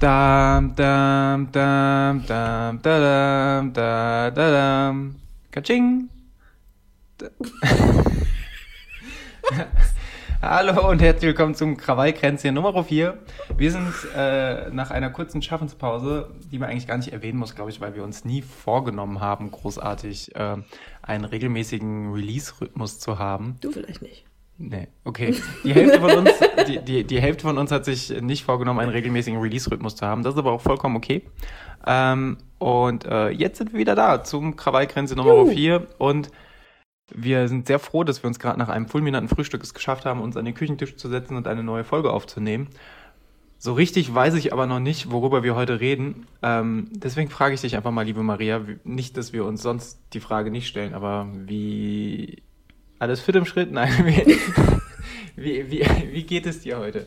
Dam, dam, dam, dam, da, dam, da, da, dam. Katsching. Da- Hallo und herzlich willkommen zum Krawallkränzchen Nummer 4. Wir sind äh, nach einer kurzen Schaffenspause, die man eigentlich gar nicht erwähnen muss, glaube ich, weil wir uns nie vorgenommen haben, großartig äh, einen regelmäßigen Release-Rhythmus zu haben. Du vielleicht nicht. Nee, okay. Die Hälfte von uns, die, die, die Hälfte von uns hat sich nicht vorgenommen, einen regelmäßigen Release-Rhythmus zu haben. Das ist aber auch vollkommen okay. Ähm, und äh, jetzt sind wir wieder da zum Krawallgrenze Nummer Juhu. 4 und wir sind sehr froh, dass wir uns gerade nach einem fulminanten Frühstück es geschafft haben, uns an den Küchentisch zu setzen und eine neue Folge aufzunehmen. So richtig weiß ich aber noch nicht, worüber wir heute reden. Ähm, deswegen frage ich dich einfach mal, liebe Maria, nicht, dass wir uns sonst die Frage nicht stellen, aber wie alles fit im Schritt? Nein, wie, wie, wie, wie geht es dir heute?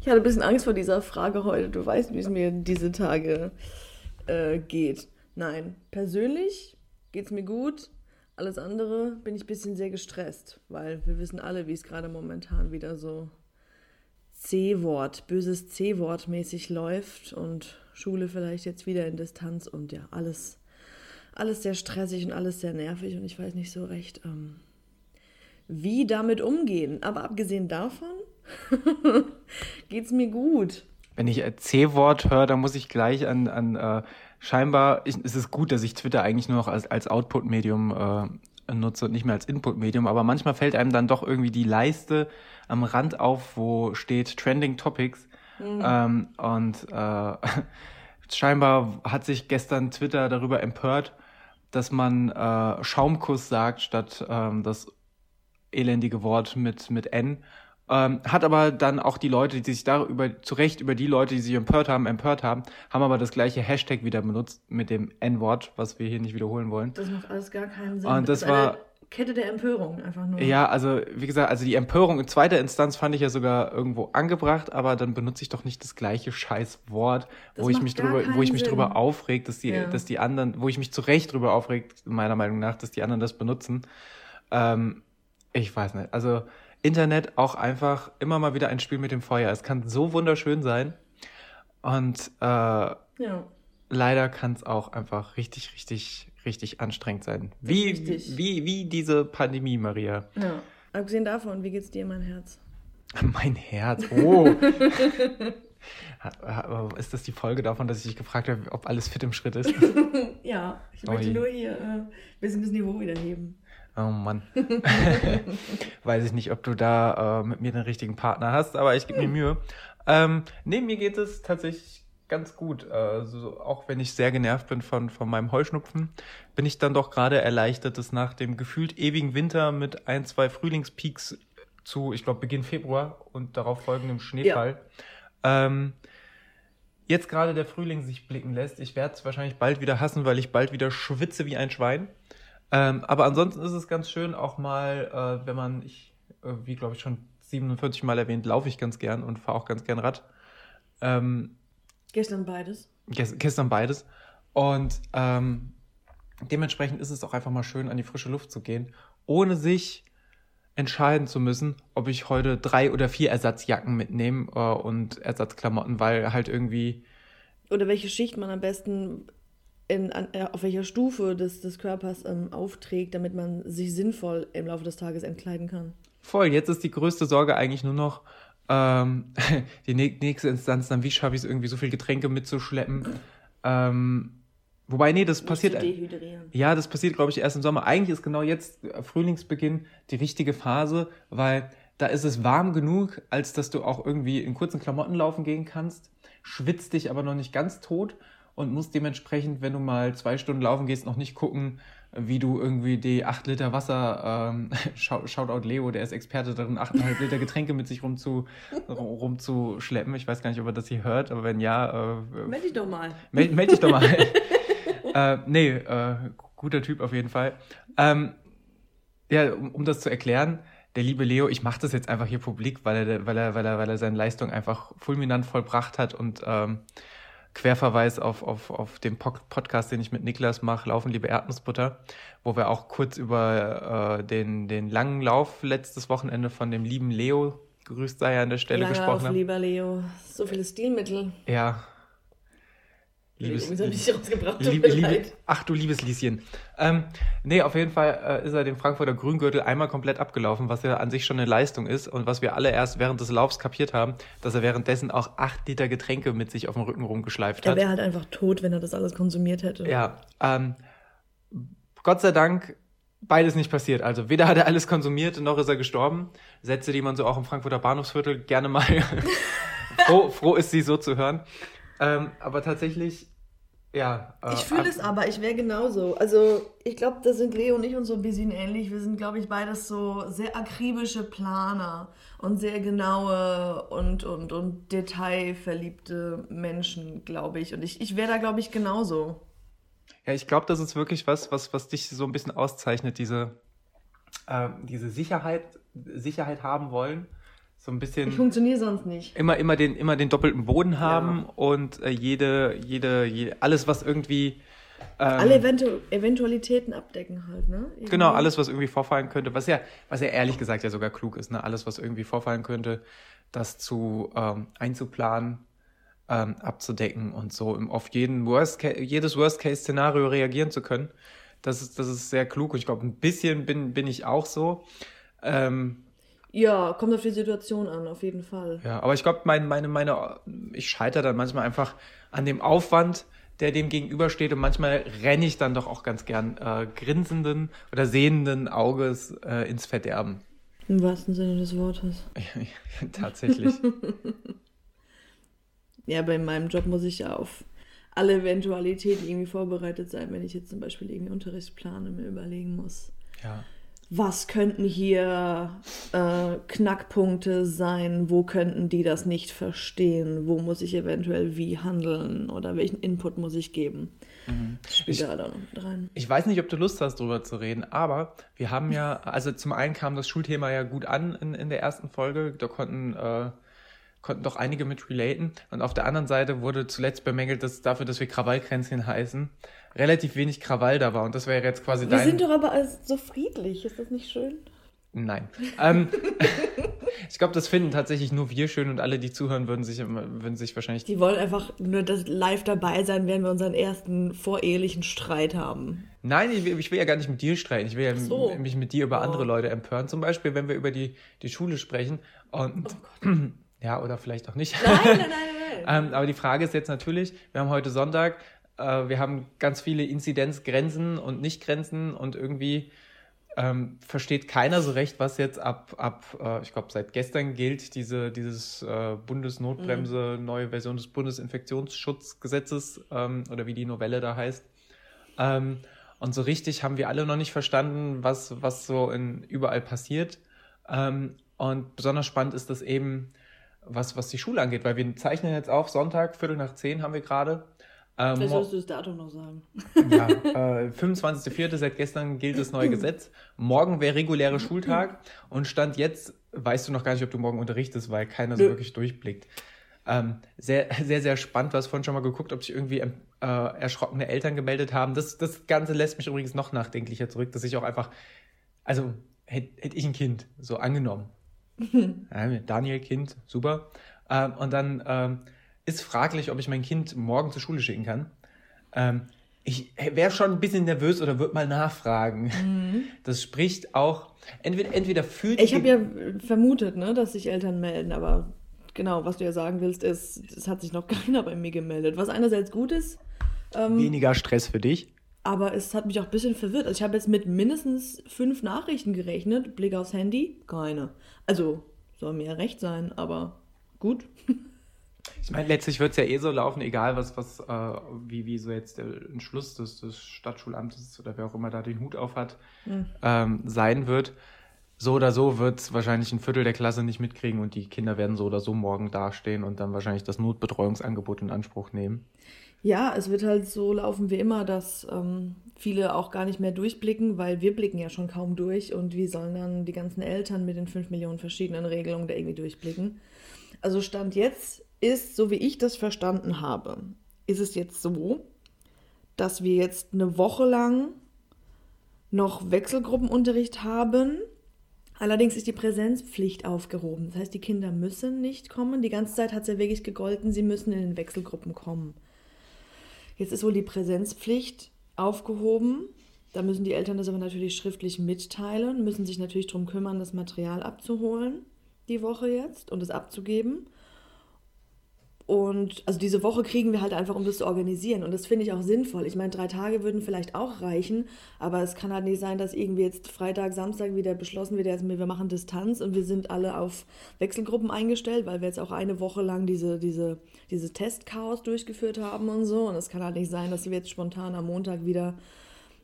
Ich hatte ein bisschen Angst vor dieser Frage heute. Du weißt, wie es mir diese Tage äh, geht. Nein, persönlich geht es mir gut. Alles andere bin ich ein bisschen sehr gestresst, weil wir wissen alle, wie es gerade momentan wieder so C-Wort, böses C-Wort mäßig läuft und Schule vielleicht jetzt wieder in Distanz und ja, alles, alles sehr stressig und alles sehr nervig und ich weiß nicht so recht, ähm, wie damit umgehen. Aber abgesehen davon geht's mir gut. Wenn ich C-Wort höre, dann muss ich gleich an, an äh, scheinbar ich, es ist gut, dass ich Twitter eigentlich nur noch als, als Output-Medium äh, nutze und nicht mehr als Input-Medium, aber manchmal fällt einem dann doch irgendwie die Leiste am Rand auf, wo steht Trending Topics. Ähm, und äh, scheinbar hat sich gestern Twitter darüber empört, dass man äh, Schaumkuss sagt statt ähm, das elendige Wort mit, mit N. Ähm, hat aber dann auch die Leute, die sich darüber, zu Recht über die Leute, die sich empört haben, empört haben, haben aber das gleiche Hashtag wieder benutzt mit dem N-Wort, was wir hier nicht wiederholen wollen. Das macht alles gar keinen Sinn. Und das ist war- Kette der Empörung einfach nur. Ja, also wie gesagt, also die Empörung in zweiter Instanz fand ich ja sogar irgendwo angebracht, aber dann benutze ich doch nicht das gleiche scheiß Wort, Das wo ich mich drüber, wo ich mich Sinn. drüber aufregt, dass die, Ja. dass die anderen, wo ich mich zu Recht drüber aufregt, meiner Meinung nach, dass die anderen das benutzen. Ähm, ich weiß nicht. Also Internet auch einfach immer mal wieder ein Spiel mit dem Feuer. Es kann so wunderschön sein und äh, Ja. leider kann es auch einfach richtig, richtig, richtig anstrengend sein. Wie, richtig. wie, wie diese Pandemie, Maria. ja. Abgesehen davon, wie geht's dir, mein Herz? Mein Herz, oh. Ha- Ist das die Folge davon, dass ich dich gefragt habe, ob alles fit im Schritt ist? Ja, ich Oh möchte je. nur hier äh, ein bisschen das Niveau wieder heben. Oh Mann. Weiß ich nicht, ob du da äh, mit mir den richtigen Partner hast, aber ich gebe mir Mühe. Ähm, nee, mir geht es tatsächlich ganz gut. Äh, so, auch wenn ich sehr genervt bin von, von meinem Heuschnupfen, bin ich dann doch gerade erleichtert, dass nach dem gefühlt ewigen Winter mit ein, zwei Frühlingspeaks zu, ich glaube, Beginn Februar und darauf folgendem Schneefall, ähm, jetzt gerade der Frühling sich blicken lässt. Ich werde es wahrscheinlich bald wieder hassen, weil ich bald wieder schwitze wie ein Schwein. Ähm, aber ansonsten ist es ganz schön, auch mal, äh, wenn man, ich, äh, wie glaube ich schon 47 Mal erwähnt, laufe ich ganz gern und fahre auch ganz gern Rad. Ähm, Gestern beides. ges- gestern beides. Und ähm, dementsprechend ist es auch einfach mal schön, an die frische Luft zu gehen, ohne sich entscheiden zu müssen, ob ich heute drei oder vier Ersatzjacken mitnehme äh, und Ersatzklamotten, weil halt irgendwie Oder welche Schicht man am besten in, an, äh, auf welcher Stufe des, des Körpers ähm, aufträgt, damit man sich sinnvoll im Laufe des Tages entkleiden kann. Voll, jetzt ist die größte Sorge eigentlich nur noch ähm, die nä- nächste Instanz dann, wie schaffe ich es irgendwie so viel Getränke mitzuschleppen. Ähm, wobei, nee, das passiert. Nicht zu dehydrieren. Ja, das passiert, glaube ich, erst im Sommer. Eigentlich ist genau jetzt äh, Frühlingsbeginn die richtige Phase, weil da ist es warm genug, als dass du auch irgendwie in kurzen Klamotten laufen gehen kannst, schwitzt dich aber noch nicht ganz tot und musst dementsprechend, wenn du mal zwei Stunden laufen gehst, noch nicht gucken, wie du irgendwie die 8 Liter Wasser, ähm, Shou- Shoutout Leo, der ist Experte darin, 8,5 Liter Getränke mit sich rumzu, rumzuschleppen. Ich weiß gar nicht, ob er das hier hört, aber wenn ja, äh, Meld dich doch mal. Meld, meld dich doch mal. äh, nee, äh, guter Typ auf jeden Fall. Ähm, ja, um, um das zu erklären, der liebe Leo, ich mache das jetzt einfach hier publik, weil er, weil er, weil er, weil er seine Leistung einfach fulminant vollbracht hat und ähm, Querverweis auf, auf, auf den Po- Podcast, den ich mit Niklas mache, Laufen liebe Erdnussbutter, wo wir auch kurz über äh, den, den langen Lauf letztes Wochenende von dem lieben Leo, grüßt sei er an der Stelle, Lange gesprochen auf, haben. lieber Leo. So viele Stilmittel. Ja, Liebes, habe ich rausgebracht. Liebe, Liebe, ach du liebes Lieschen. Ähm, nee, auf jeden Fall äh, ist er den Frankfurter Grüngürtel einmal komplett abgelaufen, was ja an sich schon eine Leistung ist und was wir alle erst während des Laufs kapiert haben, dass er währenddessen auch acht Liter Getränke mit sich auf dem Rücken rumgeschleift hat. Er wäre halt einfach tot, wenn er das alles konsumiert hätte. Ja, ähm, Gott sei Dank beides nicht passiert. Also weder hat er alles konsumiert, noch ist er gestorben. Sätze, die man so auch im Frankfurter Bahnhofsviertel gerne mal froh, froh ist, sie so zu hören. Ähm, aber tatsächlich ja. Äh, ich fühle es aber, ich wäre genauso. Also, ich glaube, da sind Leo und ich uns so ein bisschen ähnlich. Wir sind, glaube ich, beides so sehr akribische Planer und sehr genaue und, und, und detailverliebte Menschen, glaube ich. Und ich, ich wäre da, glaube ich, genauso. Ja, ich glaube, das ist wirklich was, was, was dich so ein bisschen auszeichnet, diese, äh, diese Sicherheit, Sicherheit haben wollen so ein bisschen. Ich funktioniere sonst nicht. Immer, immer den, immer den doppelten Boden haben ja. und äh, jede, jede, jede, alles, was irgendwie. Ähm, Alle Eventu Eventualitäten abdecken halt, ne? Irgendwie. Genau, alles, was irgendwie vorfallen könnte, was ja, was ja ehrlich gesagt ja sogar klug ist, ne? Alles, was irgendwie vorfallen könnte, das zu ähm, einzuplanen, ähm, abzudecken und so auf jeden Worst jedes Worst-Case-Szenario reagieren zu können. Das ist, das ist sehr klug und ich glaube, ein bisschen bin, bin ich auch so. Ähm, ja, kommt auf die Situation an, auf jeden Fall. Ja, aber ich glaube, mein, meine, meine, ich scheitere dann manchmal einfach an dem Aufwand, der dem gegenübersteht und manchmal renne ich dann doch auch ganz gern äh, grinsenden oder sehenden Auges äh, ins Verderben. Im wahrsten Sinne des Wortes. Tatsächlich. ja, bei meinem Job muss ich ja auf alle Eventualitäten irgendwie vorbereitet sein, wenn ich jetzt zum Beispiel irgendwie Unterrichtsplane mir überlegen muss. Ja was könnten hier äh, Knackpunkte sein, wo könnten die das nicht verstehen, wo muss ich eventuell wie handeln oder welchen Input muss ich geben. Mhm. Das spielt ich, da rein. Ich weiß nicht, ob du Lust hast, darüber zu reden, aber wir haben ja, also zum einen kam das Schulthema ja gut an in, in der ersten Folge, da konnten äh, konnten doch einige mit relaten. Und auf der anderen Seite wurde zuletzt bemängelt, dass dafür, dass wir Krawallkränzchen heißen, relativ wenig Krawall da war. Und das wäre jetzt quasi wir dein... Sind doch aber so friedlich. Ist das nicht schön? Nein. ähm, ich glaube, das finden tatsächlich nur wir schön und alle, die zuhören, würden sich, würden sich wahrscheinlich. Die wollen einfach nur das live dabei sein, wenn wir unseren ersten vorehelichen Streit haben. Nein, ich will, ich will ja gar nicht mit dir streiten. Ich will ja so. mich mit dir über oh. andere Leute empören. Zum Beispiel, wenn wir über die, die Schule sprechen. Und oh Ja, oder vielleicht auch nicht. Nein, nein, nein, nein. ähm, aber die Frage ist jetzt natürlich, wir haben heute Sonntag, äh, wir haben ganz viele Inzidenzgrenzen und Nichtgrenzen und irgendwie ähm, versteht keiner so recht, was jetzt ab, ab äh, ich glaube, seit gestern gilt diese, dieses äh, Bundesnotbremse, mhm. neue Version des Bundesinfektionsschutzgesetzes ähm, oder wie die Novelle da heißt. Ähm, und so richtig haben wir alle noch nicht verstanden, was, was so in, überall passiert. Ähm, und besonders spannend ist das eben, was, was die Schule angeht, weil wir zeichnen jetzt auf, Sonntag, Viertel nach zehn haben wir gerade. Ähm, Vielleicht sollst du das Datum noch sagen. Ja, äh, 25.04. seit gestern gilt das neue Gesetz. Morgen wäre regulärer Schultag und Stand jetzt weißt du noch gar nicht, ob du morgen unterrichtest, weil keiner so wirklich durchblickt. Ähm, sehr, sehr, sehr spannend. Du hast vorhin schon mal geguckt, ob sich irgendwie äh, erschrockene Eltern gemeldet haben. Das, das Ganze lässt mich übrigens noch nachdenklicher zurück, dass ich auch einfach, also hätte hätt ich ein Kind, so angenommen, Daniel, Kind, super. Ähm, und dann ähm, ist fraglich, ob ich mein Kind morgen zur Schule schicken kann. Ähm, ich wäre schon ein bisschen nervös oder würde mal nachfragen. Mhm. Das spricht auch, entweder, entweder fühlt Ich habe ja vermutet, ne, dass sich Eltern melden, aber genau, was du ja sagen willst, ist, es hat sich noch keiner bei mir gemeldet. Was einerseits gut ist. Ähm, Weniger Stress für dich. Aber es hat mich auch ein bisschen verwirrt. Also ich habe jetzt mit mindestens fünf Nachrichten gerechnet. Blick aufs Handy, keine. Also soll mir ja recht sein, aber gut. Ich meine, letztlich wird es ja eh so laufen, egal was, was, äh, wie, wie so jetzt der Entschluss des, des Stadtschulamtes oder wer auch immer da den Hut auf hat, mhm. ähm, sein wird. So oder so wird es wahrscheinlich ein Viertel der Klasse nicht mitkriegen und die Kinder werden so oder so morgen dastehen und dann wahrscheinlich das Notbetreuungsangebot in Anspruch nehmen. Ja, es wird halt so laufen wie immer, dass ähm, viele auch gar nicht mehr durchblicken, weil wir blicken ja schon kaum durch und wie sollen dann die ganzen Eltern mit den fünf Millionen verschiedenen Regelungen da irgendwie durchblicken. Also Stand jetzt ist, so wie ich das verstanden habe, ist es jetzt so, dass wir jetzt eine Woche lang noch Wechselgruppenunterricht haben. Allerdings ist die Präsenzpflicht aufgehoben. Das heißt, die Kinder müssen nicht kommen. Die ganze Zeit hat es ja wirklich gegolten, sie müssen in den Wechselgruppen kommen. Jetzt ist wohl die Präsenzpflicht aufgehoben. Da müssen die Eltern das aber natürlich schriftlich mitteilen, müssen sich natürlich darum kümmern, das Material abzuholen, die Woche jetzt, und es abzugeben. Und also diese Woche kriegen wir halt einfach, um das zu organisieren. Und das finde ich auch sinnvoll. Ich meine, drei Tage würden vielleicht auch reichen, aber es kann halt nicht sein, dass irgendwie jetzt Freitag, Samstag wieder beschlossen wird, also wir machen Distanz und wir sind alle auf Wechselgruppen eingestellt, weil wir jetzt auch eine Woche lang diese, diese, diese Testchaos durchgeführt haben und so. Und es kann halt nicht sein, dass wir jetzt spontan am Montag wieder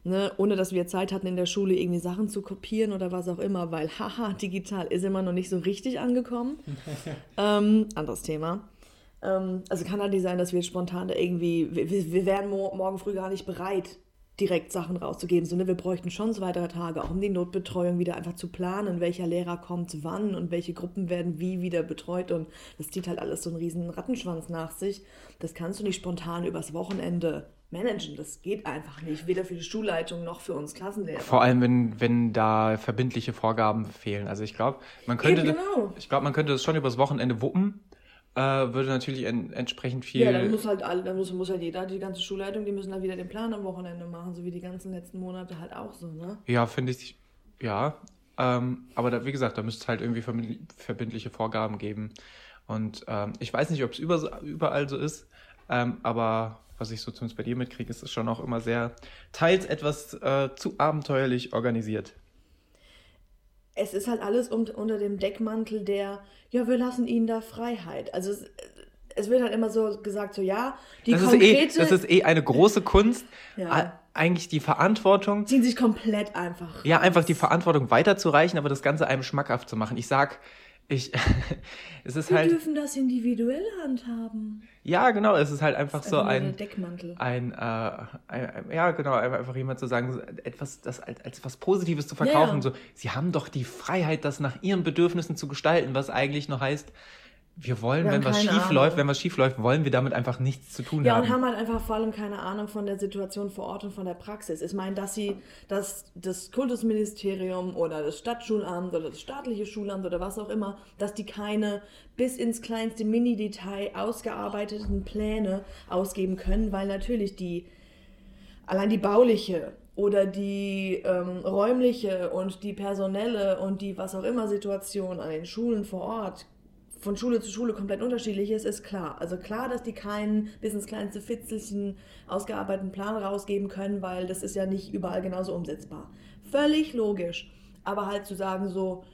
Ne, ohne dass wir Zeit hatten in der Schule irgendwie Sachen zu kopieren oder was auch immer, weil haha, digital ist immer noch nicht so richtig angekommen. ähm, anderes Thema. Ähm, also kann halt nicht sein, dass wir spontan irgendwie, wir, wir wären mo morgen früh gar nicht bereit, direkt Sachen rauszugeben, sondern wir bräuchten schon so weitere Tage, auch um die Notbetreuung wieder einfach zu planen, welcher Lehrer kommt wann und welche Gruppen werden wie wieder betreut und das zieht halt alles so einen riesen Rattenschwanz nach sich. Das kannst du nicht spontan übers Wochenende managen. Das geht einfach nicht, weder für die Schulleitung noch für uns Klassenlehrer. Vor allem, wenn, wenn da verbindliche Vorgaben fehlen. Also ich glaube, man könnte, Eben genau. ich glaube, man könnte das schon übers Wochenende wuppen äh, würde natürlich en entsprechend viel. Ja, dann muss halt alle, dann muss, muss halt jeder, die ganze Schulleitung, die müssen dann wieder den Plan am Wochenende machen, so wie die ganzen letzten Monate halt auch so, ne? Ja, finde ich, ja. Ähm, aber da, wie gesagt, da müsste es halt irgendwie verbindliche Vorgaben geben. Und ähm, ich weiß nicht, ob es über, überall so ist, ähm, aber was ich so zumindest bei dir mitkriege, ist es schon auch immer sehr, teils etwas äh, zu abenteuerlich organisiert es ist halt alles um, unter dem Deckmantel der, ja, wir lassen ihnen da Freiheit. Also es, es wird halt immer so gesagt, so ja, die das konkrete... Ist eh, das ist eh eine große Kunst. Ja. Eigentlich die Verantwortung... Ziehen sich komplett einfach. Ja, einfach die Verantwortung weiterzureichen, aber das Ganze einem schmackhaft zu machen. Ich sag, ich, es ist Wir halt. Dürfen das individuell handhaben. Ja, genau, es ist halt einfach ist so ein. Deckmantel. Ein, äh, ein, ja, genau, einfach jemand zu sagen, etwas, das als, als etwas Positives zu verkaufen. Ja, ja. So, sie haben doch die Freiheit, das nach ihren Bedürfnissen zu gestalten, was eigentlich nur heißt, wir wollen, wir wenn was schief Ahnung. läuft, wenn was schief läuft, wollen wir damit einfach nichts zu tun ja, haben. Ja, und haben halt einfach vor allem keine Ahnung von der Situation vor Ort und von der Praxis. Ich meine, dass sie, dass das Kultusministerium oder das Stadtschulamt oder das staatliche Schulamt oder was auch immer, dass die keine bis ins kleinste Mini-Detail ausgearbeiteten Pläne ausgeben können, weil natürlich die allein die bauliche oder die ähm, räumliche und die personelle und die was auch immer Situation an den Schulen vor Ort von Schule zu Schule komplett unterschiedlich ist, ist klar. Also klar, dass die keinen bis ins kleinste Fitzelchen ausgearbeiteten Plan rausgeben können, weil das ist ja nicht überall genauso umsetzbar. Völlig logisch. Aber halt zu sagen so,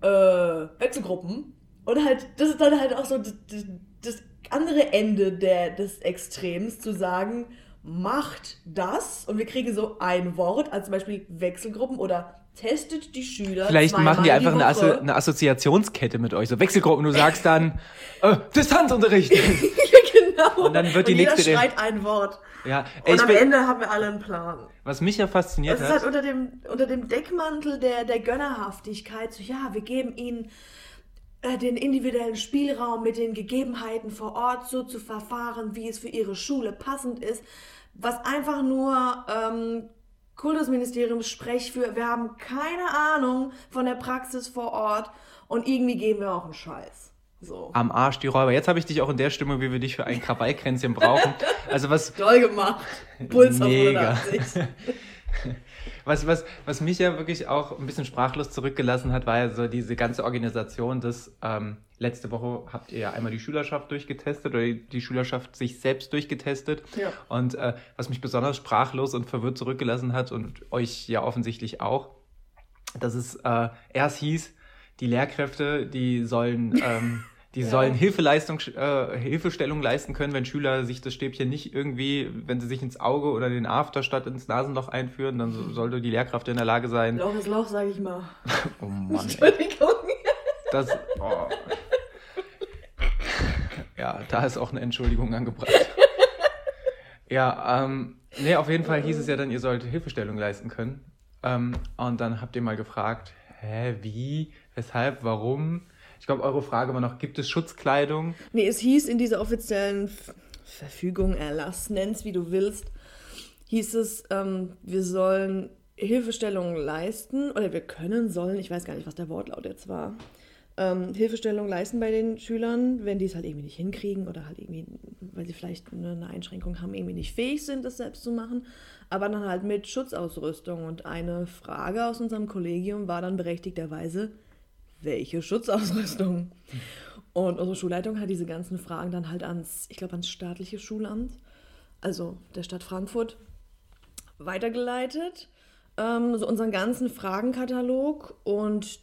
äh, Wechselgruppen und halt, das ist dann halt auch so das, andere Ende der, des Extrems, zu sagen, macht das und wir kriegen so ein Wort, als zum Beispiel Wechselgruppen oder testet die Schüler. Vielleicht machen die einfach die eine, Asso eine, Assoziationskette mit euch, so Wechselgruppen. Du sagst dann äh, Distanzunterricht. ja, genau. Und dann wird und die nächste. Jeder schreit ein Wort. Ja. Ey, und am Ende haben wir alle einen Plan. Was mich ja fasziniert hat. Das ist halt unter dem, unter dem Deckmantel der, der Gönnerhaftigkeit. So, ja, wir geben ihnen äh, den individuellen Spielraum mit den Gegebenheiten vor Ort so zu verfahren, wie es für ihre Schule passend ist. Was einfach nur ähm, Kultusministerium Sprech für, wir haben keine Ahnung von der Praxis vor Ort und irgendwie geben wir auch einen Scheiß. So. Am Arsch die Räuber. Jetzt habe ich dich auch in der Stimmung, wie wir dich für ein Krawallkränzchen brauchen. Also was. Toll gemacht. Puls Mega. was, was, was mich ja wirklich auch ein bisschen sprachlos zurückgelassen hat, war ja so diese ganze Organisation des, ähm, letzte Woche habt ihr ja einmal die Schülerschaft durchgetestet oder die Schülerschaft sich selbst durchgetestet. Ja. Und äh, was mich besonders sprachlos und verwirrt zurückgelassen hat und euch ja offensichtlich auch, dass es äh, erst hieß, die Lehrkräfte, die sollen ähm, Die ja. sollen Hilfeleistung, äh, Hilfestellung leisten können, wenn Schüler sich das Stäbchen nicht irgendwie, wenn sie sich ins Auge oder den After statt ins Nasenloch einführen, dann so, sollte die Lehrkraft in der Lage sein. Loch ist Loch, sag ich mal. oh Mann. Entschuldigung. Das. Oh. Ja, da ist auch eine Entschuldigung angebracht. Ja, ähm, nee, auf jeden Fall hieß es ja dann, ihr sollt Hilfestellung leisten können. Ähm, und dann habt ihr mal gefragt, hä, wie, weshalb, warum? Ich glaube, eure Frage war noch, gibt es Schutzkleidung? Nee, es hieß in dieser offiziellen Verfügung, Erlass, nenn's wie du willst, hieß es, ähm, wir sollen Hilfestellungen leisten oder wir können, sollen, ich weiß gar nicht, was der Wortlaut jetzt war, ähm, Hilfestellung leisten bei den Schülern, wenn die es halt irgendwie nicht hinkriegen oder halt irgendwie, weil sie vielleicht eine Einschränkung haben, irgendwie nicht fähig sind, das selbst zu machen. Aber dann halt mit Schutzausrüstung. Und eine Frage aus unserem Kollegium war dann berechtigterweise, welche Schutzausrüstung? Und unsere Schulleitung hat diese ganzen Fragen dann halt ans, ich glaube, ans staatliche Schulamt, also der Stadt Frankfurt, weitergeleitet. Ähm, so unseren ganzen Fragenkatalog und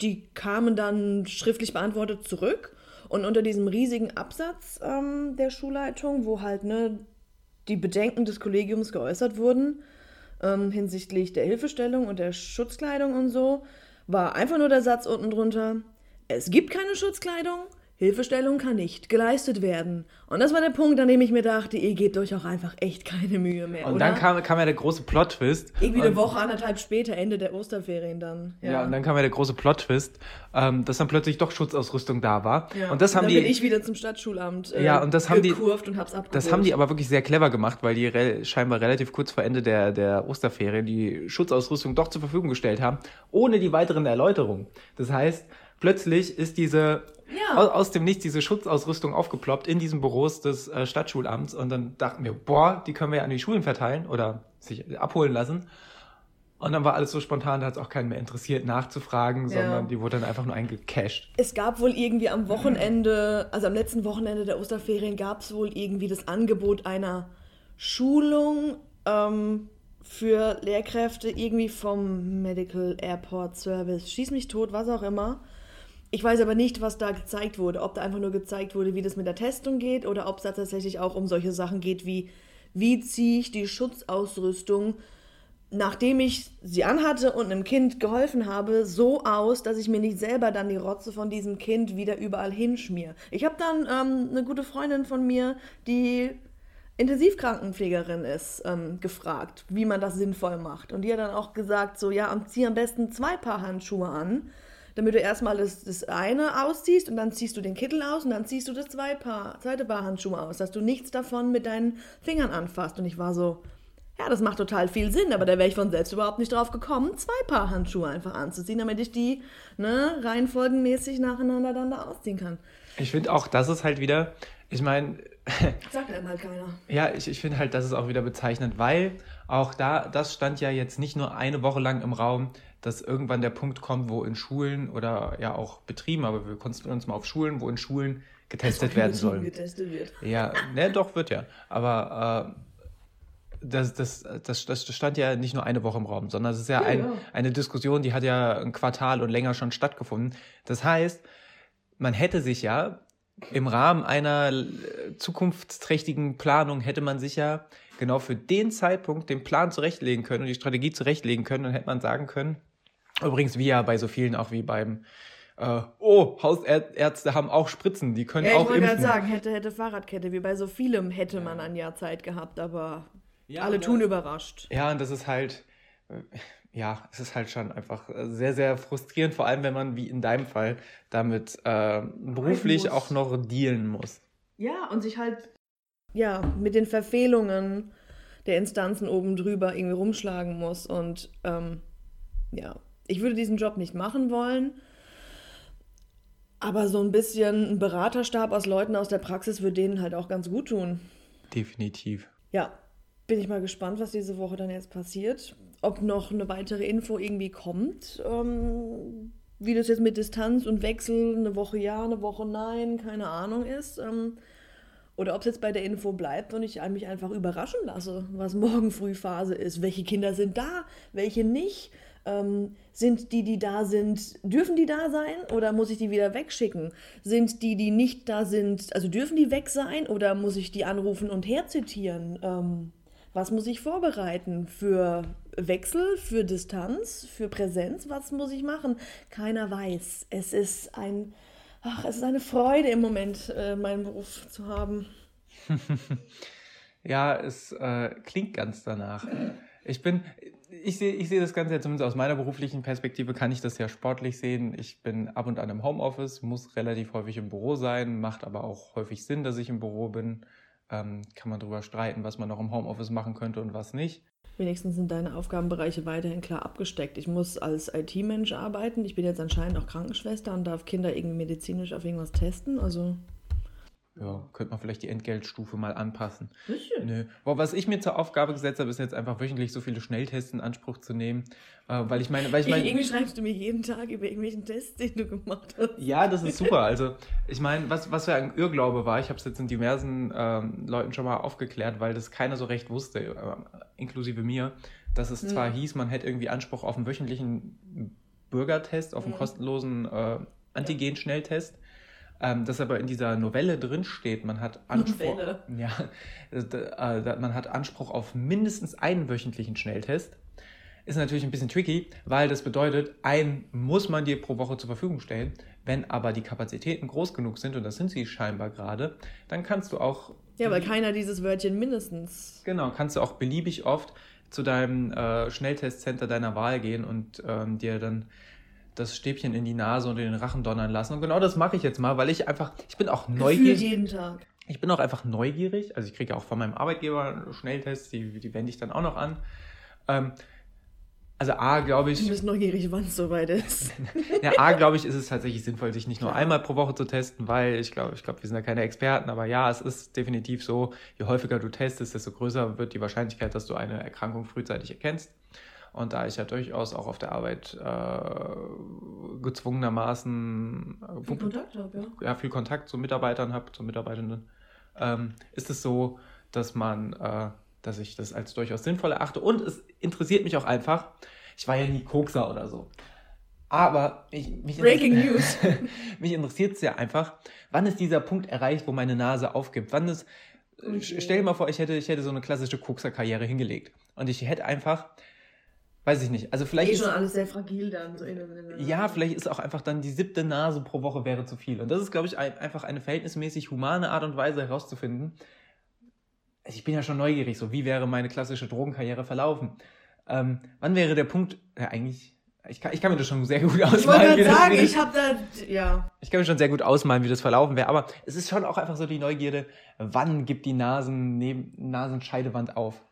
die kamen dann schriftlich beantwortet zurück. Und unter diesem riesigen Absatz ähm, der Schulleitung, wo halt ne, die Bedenken des Kollegiums geäußert wurden ähm, hinsichtlich der Hilfestellung und der Schutzkleidung und so, war einfach nur der Satz unten drunter, es gibt keine Schutzkleidung, Hilfestellung kann nicht geleistet werden. Und das war der Punkt, an dem ich mir dachte, ihr gebt euch auch einfach echt keine Mühe mehr. Und oder? dann kam, kam ja der große Plot-Twist. Irgendwie eine Woche, anderthalb später, Ende der Osterferien dann. Ja, ja und dann kam ja der große Plot-Twist, ähm, dass dann plötzlich doch Schutzausrüstung da war. Ja. Und das und haben dann die. bin ich wieder zum Stadtschulamt äh, ja, und das haben die, und hab's abgeholt. Das haben die aber wirklich sehr clever gemacht, weil die re scheinbar relativ kurz vor Ende der, der Osterferien die Schutzausrüstung doch zur Verfügung gestellt haben, ohne die weiteren Erläuterungen. Das heißt, plötzlich ist diese ja. aus, aus, dem Nichts diese Schutzausrüstung aufgeploppt in diesen Büros des äh, Stadtschulamts und dann dachten wir, boah, die können wir ja an die Schulen verteilen oder sich abholen lassen. Und dann war alles so spontan, da hat es auch keinen mehr interessiert nachzufragen, ja. sondern die wurde dann einfach nur eingecashed. Es gab wohl irgendwie am Wochenende, also am letzten Wochenende der Osterferien, gab es wohl irgendwie das Angebot einer Schulung ähm, für Lehrkräfte irgendwie vom Medical Airport Service. Schieß mich tot, was auch immer. Ich weiß aber nicht, was da gezeigt wurde. Ob da einfach nur gezeigt wurde, wie das mit der Testung geht oder ob es da tatsächlich auch um solche Sachen geht wie, wie ziehe ich die Schutzausrüstung, nachdem ich sie anhatte und einem Kind geholfen habe, so aus, dass ich mir nicht selber dann die Rotze von diesem Kind wieder überall hinschmier. Ich habe dann ähm, eine gute Freundin von mir, die Intensivkrankenpflegerin ist, ähm, gefragt, wie man das sinnvoll macht. Und die hat dann auch gesagt, so ja, zieh am besten zwei Paar Handschuhe an damit du erstmal das, das eine ausziehst und dann ziehst du den Kittel aus und dann ziehst du das zwei Paar, zweite Paar Handschuhe aus, dass du nichts davon mit deinen Fingern anfasst. Und ich war so, ja, das macht total viel Sinn, aber da wäre ich von selbst überhaupt nicht drauf gekommen, zwei Paar Handschuhe einfach anzuziehen, damit ich die ne, reihenfolgenmäßig nacheinander dann da ausziehen kann. Ich finde auch, das ist halt wieder, ich meine. Sagt einem halt keiner. Ja, ich, ich finde halt, das ist auch wieder bezeichnend, weil auch da, das stand ja jetzt nicht nur eine Woche lang im Raum, dass irgendwann der Punkt kommt, wo in Schulen oder ja auch Betrieben, aber wir konzentrieren uns mal auf Schulen, wo in Schulen getestet werden soll. Getestet wird. Ja, ne, doch, wird ja. Aber äh, das, das, das, das stand ja nicht nur eine Woche im Raum, sondern es ist ja, ja, ein, ja, eine Diskussion, die hat ja ein Quartal und länger schon stattgefunden. Das heißt, man hätte sich ja im Rahmen einer zukunftsträchtigen Planung hätte man sich ja genau für den Zeitpunkt den Plan zurechtlegen können und die Strategie zurechtlegen können. Dann hätte man sagen können, Übrigens, wie ja bei so vielen auch wie beim äh, oh, Hausärzte haben auch Spritzen, die können ja, auch impfen. Ich wollte gerade sagen, hätte, hätte Fahrradkette, wie bei so vielem hätte man ein Jahr Zeit gehabt, aber ja, alle tun überrascht. Ja, und das ist halt, äh, ja, es ist halt schon einfach sehr, sehr frustrierend, vor allem wenn man, wie in deinem Fall, damit äh, beruflich auch noch dealen muss. Ja, und sich halt, ja, mit den Verfehlungen der Instanzen oben drüber irgendwie rumschlagen muss und, ähm, ja, ich würde diesen Job nicht machen wollen. Aber so ein bisschen ein Beraterstab aus Leuten aus der Praxis würde denen halt auch ganz gut tun. Definitiv. Ja, bin ich mal gespannt, was diese Woche dann jetzt passiert. Ob noch eine weitere Info irgendwie kommt. Ähm, wie das jetzt mit Distanz und Wechsel, eine Woche ja, eine Woche nein, keine Ahnung ist. Ähm, oder ob es jetzt bei der Info bleibt und ich mich einfach überraschen lasse, was morgen früh Phase ist. Welche Kinder sind da, welche nicht? Ähm, sind die, die da sind, dürfen die da sein oder muss ich die wieder wegschicken? Sind die, die nicht da sind, also dürfen die weg sein oder muss ich die anrufen und herzitieren? Ähm, was muss ich vorbereiten für Wechsel, für Distanz, für Präsenz? Was muss ich machen? Keiner weiß. Es ist ein, ach, es ist eine Freude im Moment, äh, meinen Beruf zu haben. ja, es äh, klingt ganz danach. Ich bin, ich sehe ich seh das Ganze ja zumindest aus meiner beruflichen Perspektive, kann ich das ja sportlich sehen. Ich bin ab und an im Homeoffice, muss relativ häufig im Büro sein, macht aber auch häufig Sinn, dass ich im Büro bin. Ähm, kann man darüber streiten, was man noch im Homeoffice machen könnte und was nicht. Wenigstens sind deine Aufgabenbereiche weiterhin klar abgesteckt. Ich muss als IT-Mensch arbeiten. Ich bin jetzt anscheinend auch Krankenschwester und darf Kinder irgendwie medizinisch auf irgendwas testen. Also ja, könnte man vielleicht die Entgeltstufe mal anpassen. Sicher. Nö. Boah, was ich mir zur Aufgabe gesetzt habe, ist jetzt einfach wöchentlich so viele Schnelltests in Anspruch zu nehmen. Äh, weil ich meine, weil ich meine. Irgendwie schreibst du mir jeden Tag über irgendwelchen Tests, den du gemacht hast. Ja, das ist super. Also, ich meine, was, was ja ein Irrglaube war, ich habe es jetzt in diversen ähm, Leuten schon mal aufgeklärt, weil das keiner so recht wusste, äh, inklusive mir, dass es hm. zwar hieß, man hätte irgendwie Anspruch auf einen wöchentlichen Bürgertest, auf einen hm. kostenlosen äh, Antigen-Schnelltest ähm, das aber in dieser Novelle drin steht, man hat Anspruch, ja, äh, man hat Anspruch auf mindestens einen wöchentlichen Schnelltest. Ist natürlich ein bisschen tricky, weil das bedeutet, einen muss man dir pro Woche zur Verfügung stellen. Wenn aber die Kapazitäten groß genug sind, und das sind sie scheinbar gerade, dann kannst du auch. Ja, weil keiner dieses Wörtchen mindestens. Genau, kannst du auch beliebig oft zu deinem äh, Schnelltestcenter deiner Wahl gehen und ähm, dir dann das Stäbchen in die Nase und in den Rachen donnern lassen. Und genau das mache ich jetzt mal, weil ich einfach, ich bin auch neugierig. jeden Tag. Ich bin auch einfach neugierig. Also ich kriege ja auch von meinem Arbeitgeber Schnelltests, die, die wende ich dann auch noch an. Ähm, also A, glaube ich. Du bist neugierig, wann es soweit ist. ja, A, glaube ich, ist es tatsächlich sinnvoll, sich nicht nur einmal pro Woche zu testen, weil ich glaube, ich glaube, wir sind ja keine Experten, aber ja, es ist definitiv so, je häufiger du testest, desto größer wird die Wahrscheinlichkeit, dass du eine Erkrankung frühzeitig erkennst. Und da ich ja durchaus auch auf der Arbeit äh, gezwungenermaßen äh, viel Kontakt habe, ja. ja. viel Kontakt zu Mitarbeitern habe, zu Mitarbeitenden, ähm, ist es so, dass man, äh, dass ich das als durchaus sinnvoll erachte. Und es interessiert mich auch einfach. Ich war ja nie Kokser oder so. Aber ich, mich, Breaking News. mich interessiert es ja einfach, wann ist dieser Punkt erreicht, wo meine Nase aufgibt? Wann ist, okay. stell dir mal vor, ich hätte, ich hätte so eine klassische Kokser-Karriere hingelegt. Und ich hätte einfach weiß ich nicht. Also vielleicht eh ist schon alles sehr fragil dann. So ja, vielleicht ist auch einfach dann die siebte Nase pro Woche wäre zu viel. Und das ist, glaube ich, ein, einfach eine verhältnismäßig humane Art und Weise herauszufinden. Also ich bin ja schon neugierig, so wie wäre meine klassische Drogenkarriere verlaufen? Ähm, wann wäre der Punkt? Ja, eigentlich. Ich kann, ich kann mir das schon sehr gut ausmalen. Ich wollte sagen, ich habe da, ja. Ich kann mir schon sehr gut ausmalen, wie das verlaufen wäre. Aber es ist schon auch einfach so die Neugierde, wann gibt die Nasen, neben, Nasenscheidewand auf?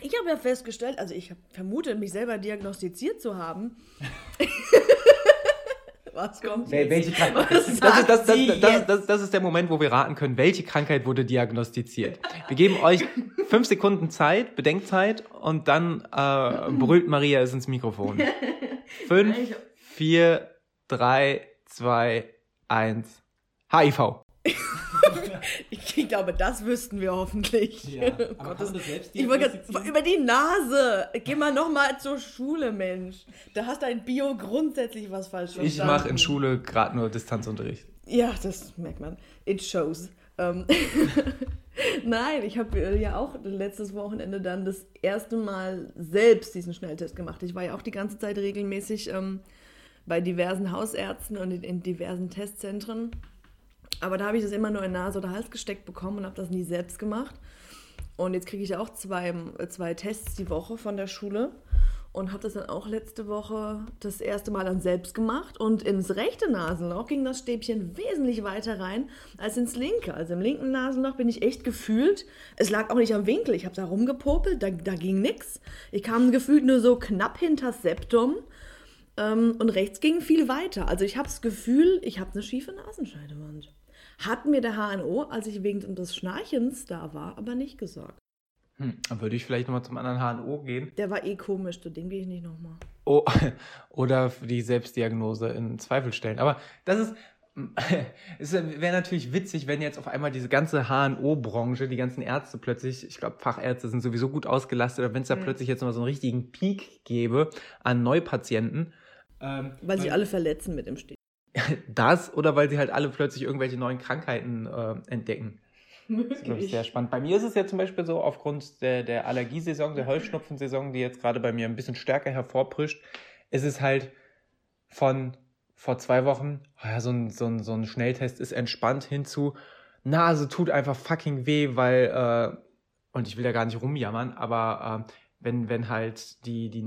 Ich habe ja festgestellt, also ich vermute, mich selber diagnostiziert zu haben. Was kommt jetzt? Welche Krankheit? Das ist, das, das, das, das, das ist der Moment, wo wir raten können, welche Krankheit wurde diagnostiziert. Wir geben euch fünf Sekunden Zeit, Bedenkzeit, und dann äh, brüllt Maria es ins Mikrofon. Fünf, vier, drei, zwei, eins. HIV. ich glaube, das wüssten wir hoffentlich. Ja, aber Gottes, ich wollte über die Nase. Geh mal noch mal zur Schule, Mensch. Da hast du ein Bio grundsätzlich was falsch verstanden. Ich mache in Schule gerade nur Distanzunterricht. Ja, das merkt man. It shows. Ähm, Nein, ich habe äh, ja auch letztes Wochenende dann das erste Mal selbst diesen Schnelltest gemacht. Ich war ja auch die ganze Zeit regelmäßig ähm, bei diversen Hausärzten und in, in diversen Testzentren aber da habe ich das immer nur in Nase oder Hals gesteckt bekommen und habe das nie selbst gemacht. Und jetzt kriege ich auch zwei, zwei Tests die Woche von der Schule und habe das dann auch letzte Woche das erste Mal dann selbst gemacht. Und ins rechte Nasenloch ging das Stäbchen wesentlich weiter rein als ins linke. Also im linken Nasenloch bin ich echt gefühlt, es lag auch nicht am Winkel, ich habe da rumgepopelt, da, da ging nichts. Ich kam gefühlt nur so knapp hinter Septum. Ähm, und rechts ging viel weiter. Also ich habe das Gefühl, ich habe eine schiefe Nasenscheidewand. Hat mir der HNO, als ich wegen des Schnarchens da war, aber nicht gesagt. Hm, dann würde ich vielleicht nochmal zum anderen HNO gehen. Der war eh komisch, zu dem gehe ich nicht nochmal. Oh, oder die Selbstdiagnose in Zweifel stellen. Aber das ist, es wäre natürlich witzig, wenn jetzt auf einmal diese ganze HNO-Branche, die ganzen Ärzte plötzlich, ich glaube, Fachärzte sind sowieso gut ausgelastet, aber wenn es da mhm. plötzlich jetzt mal so einen richtigen Peak gäbe an Neupatienten. Ähm, weil sie alle verletzen mit dem Stich. Das oder weil sie halt alle plötzlich irgendwelche neuen Krankheiten äh, entdecken. Möglich. Das ist sehr spannend. Bei mir ist es ja zum Beispiel so, aufgrund der, der Allergiesaison, der Heuschnupfensaison, die jetzt gerade bei mir ein bisschen stärker hervorprischt, ist es halt von vor zwei Wochen, oh ja, so ein, so, ein, so ein Schnelltest ist entspannt hinzu, Nase tut einfach fucking weh, weil, äh, und ich will da gar nicht rumjammern, aber äh, wenn, wenn halt die, die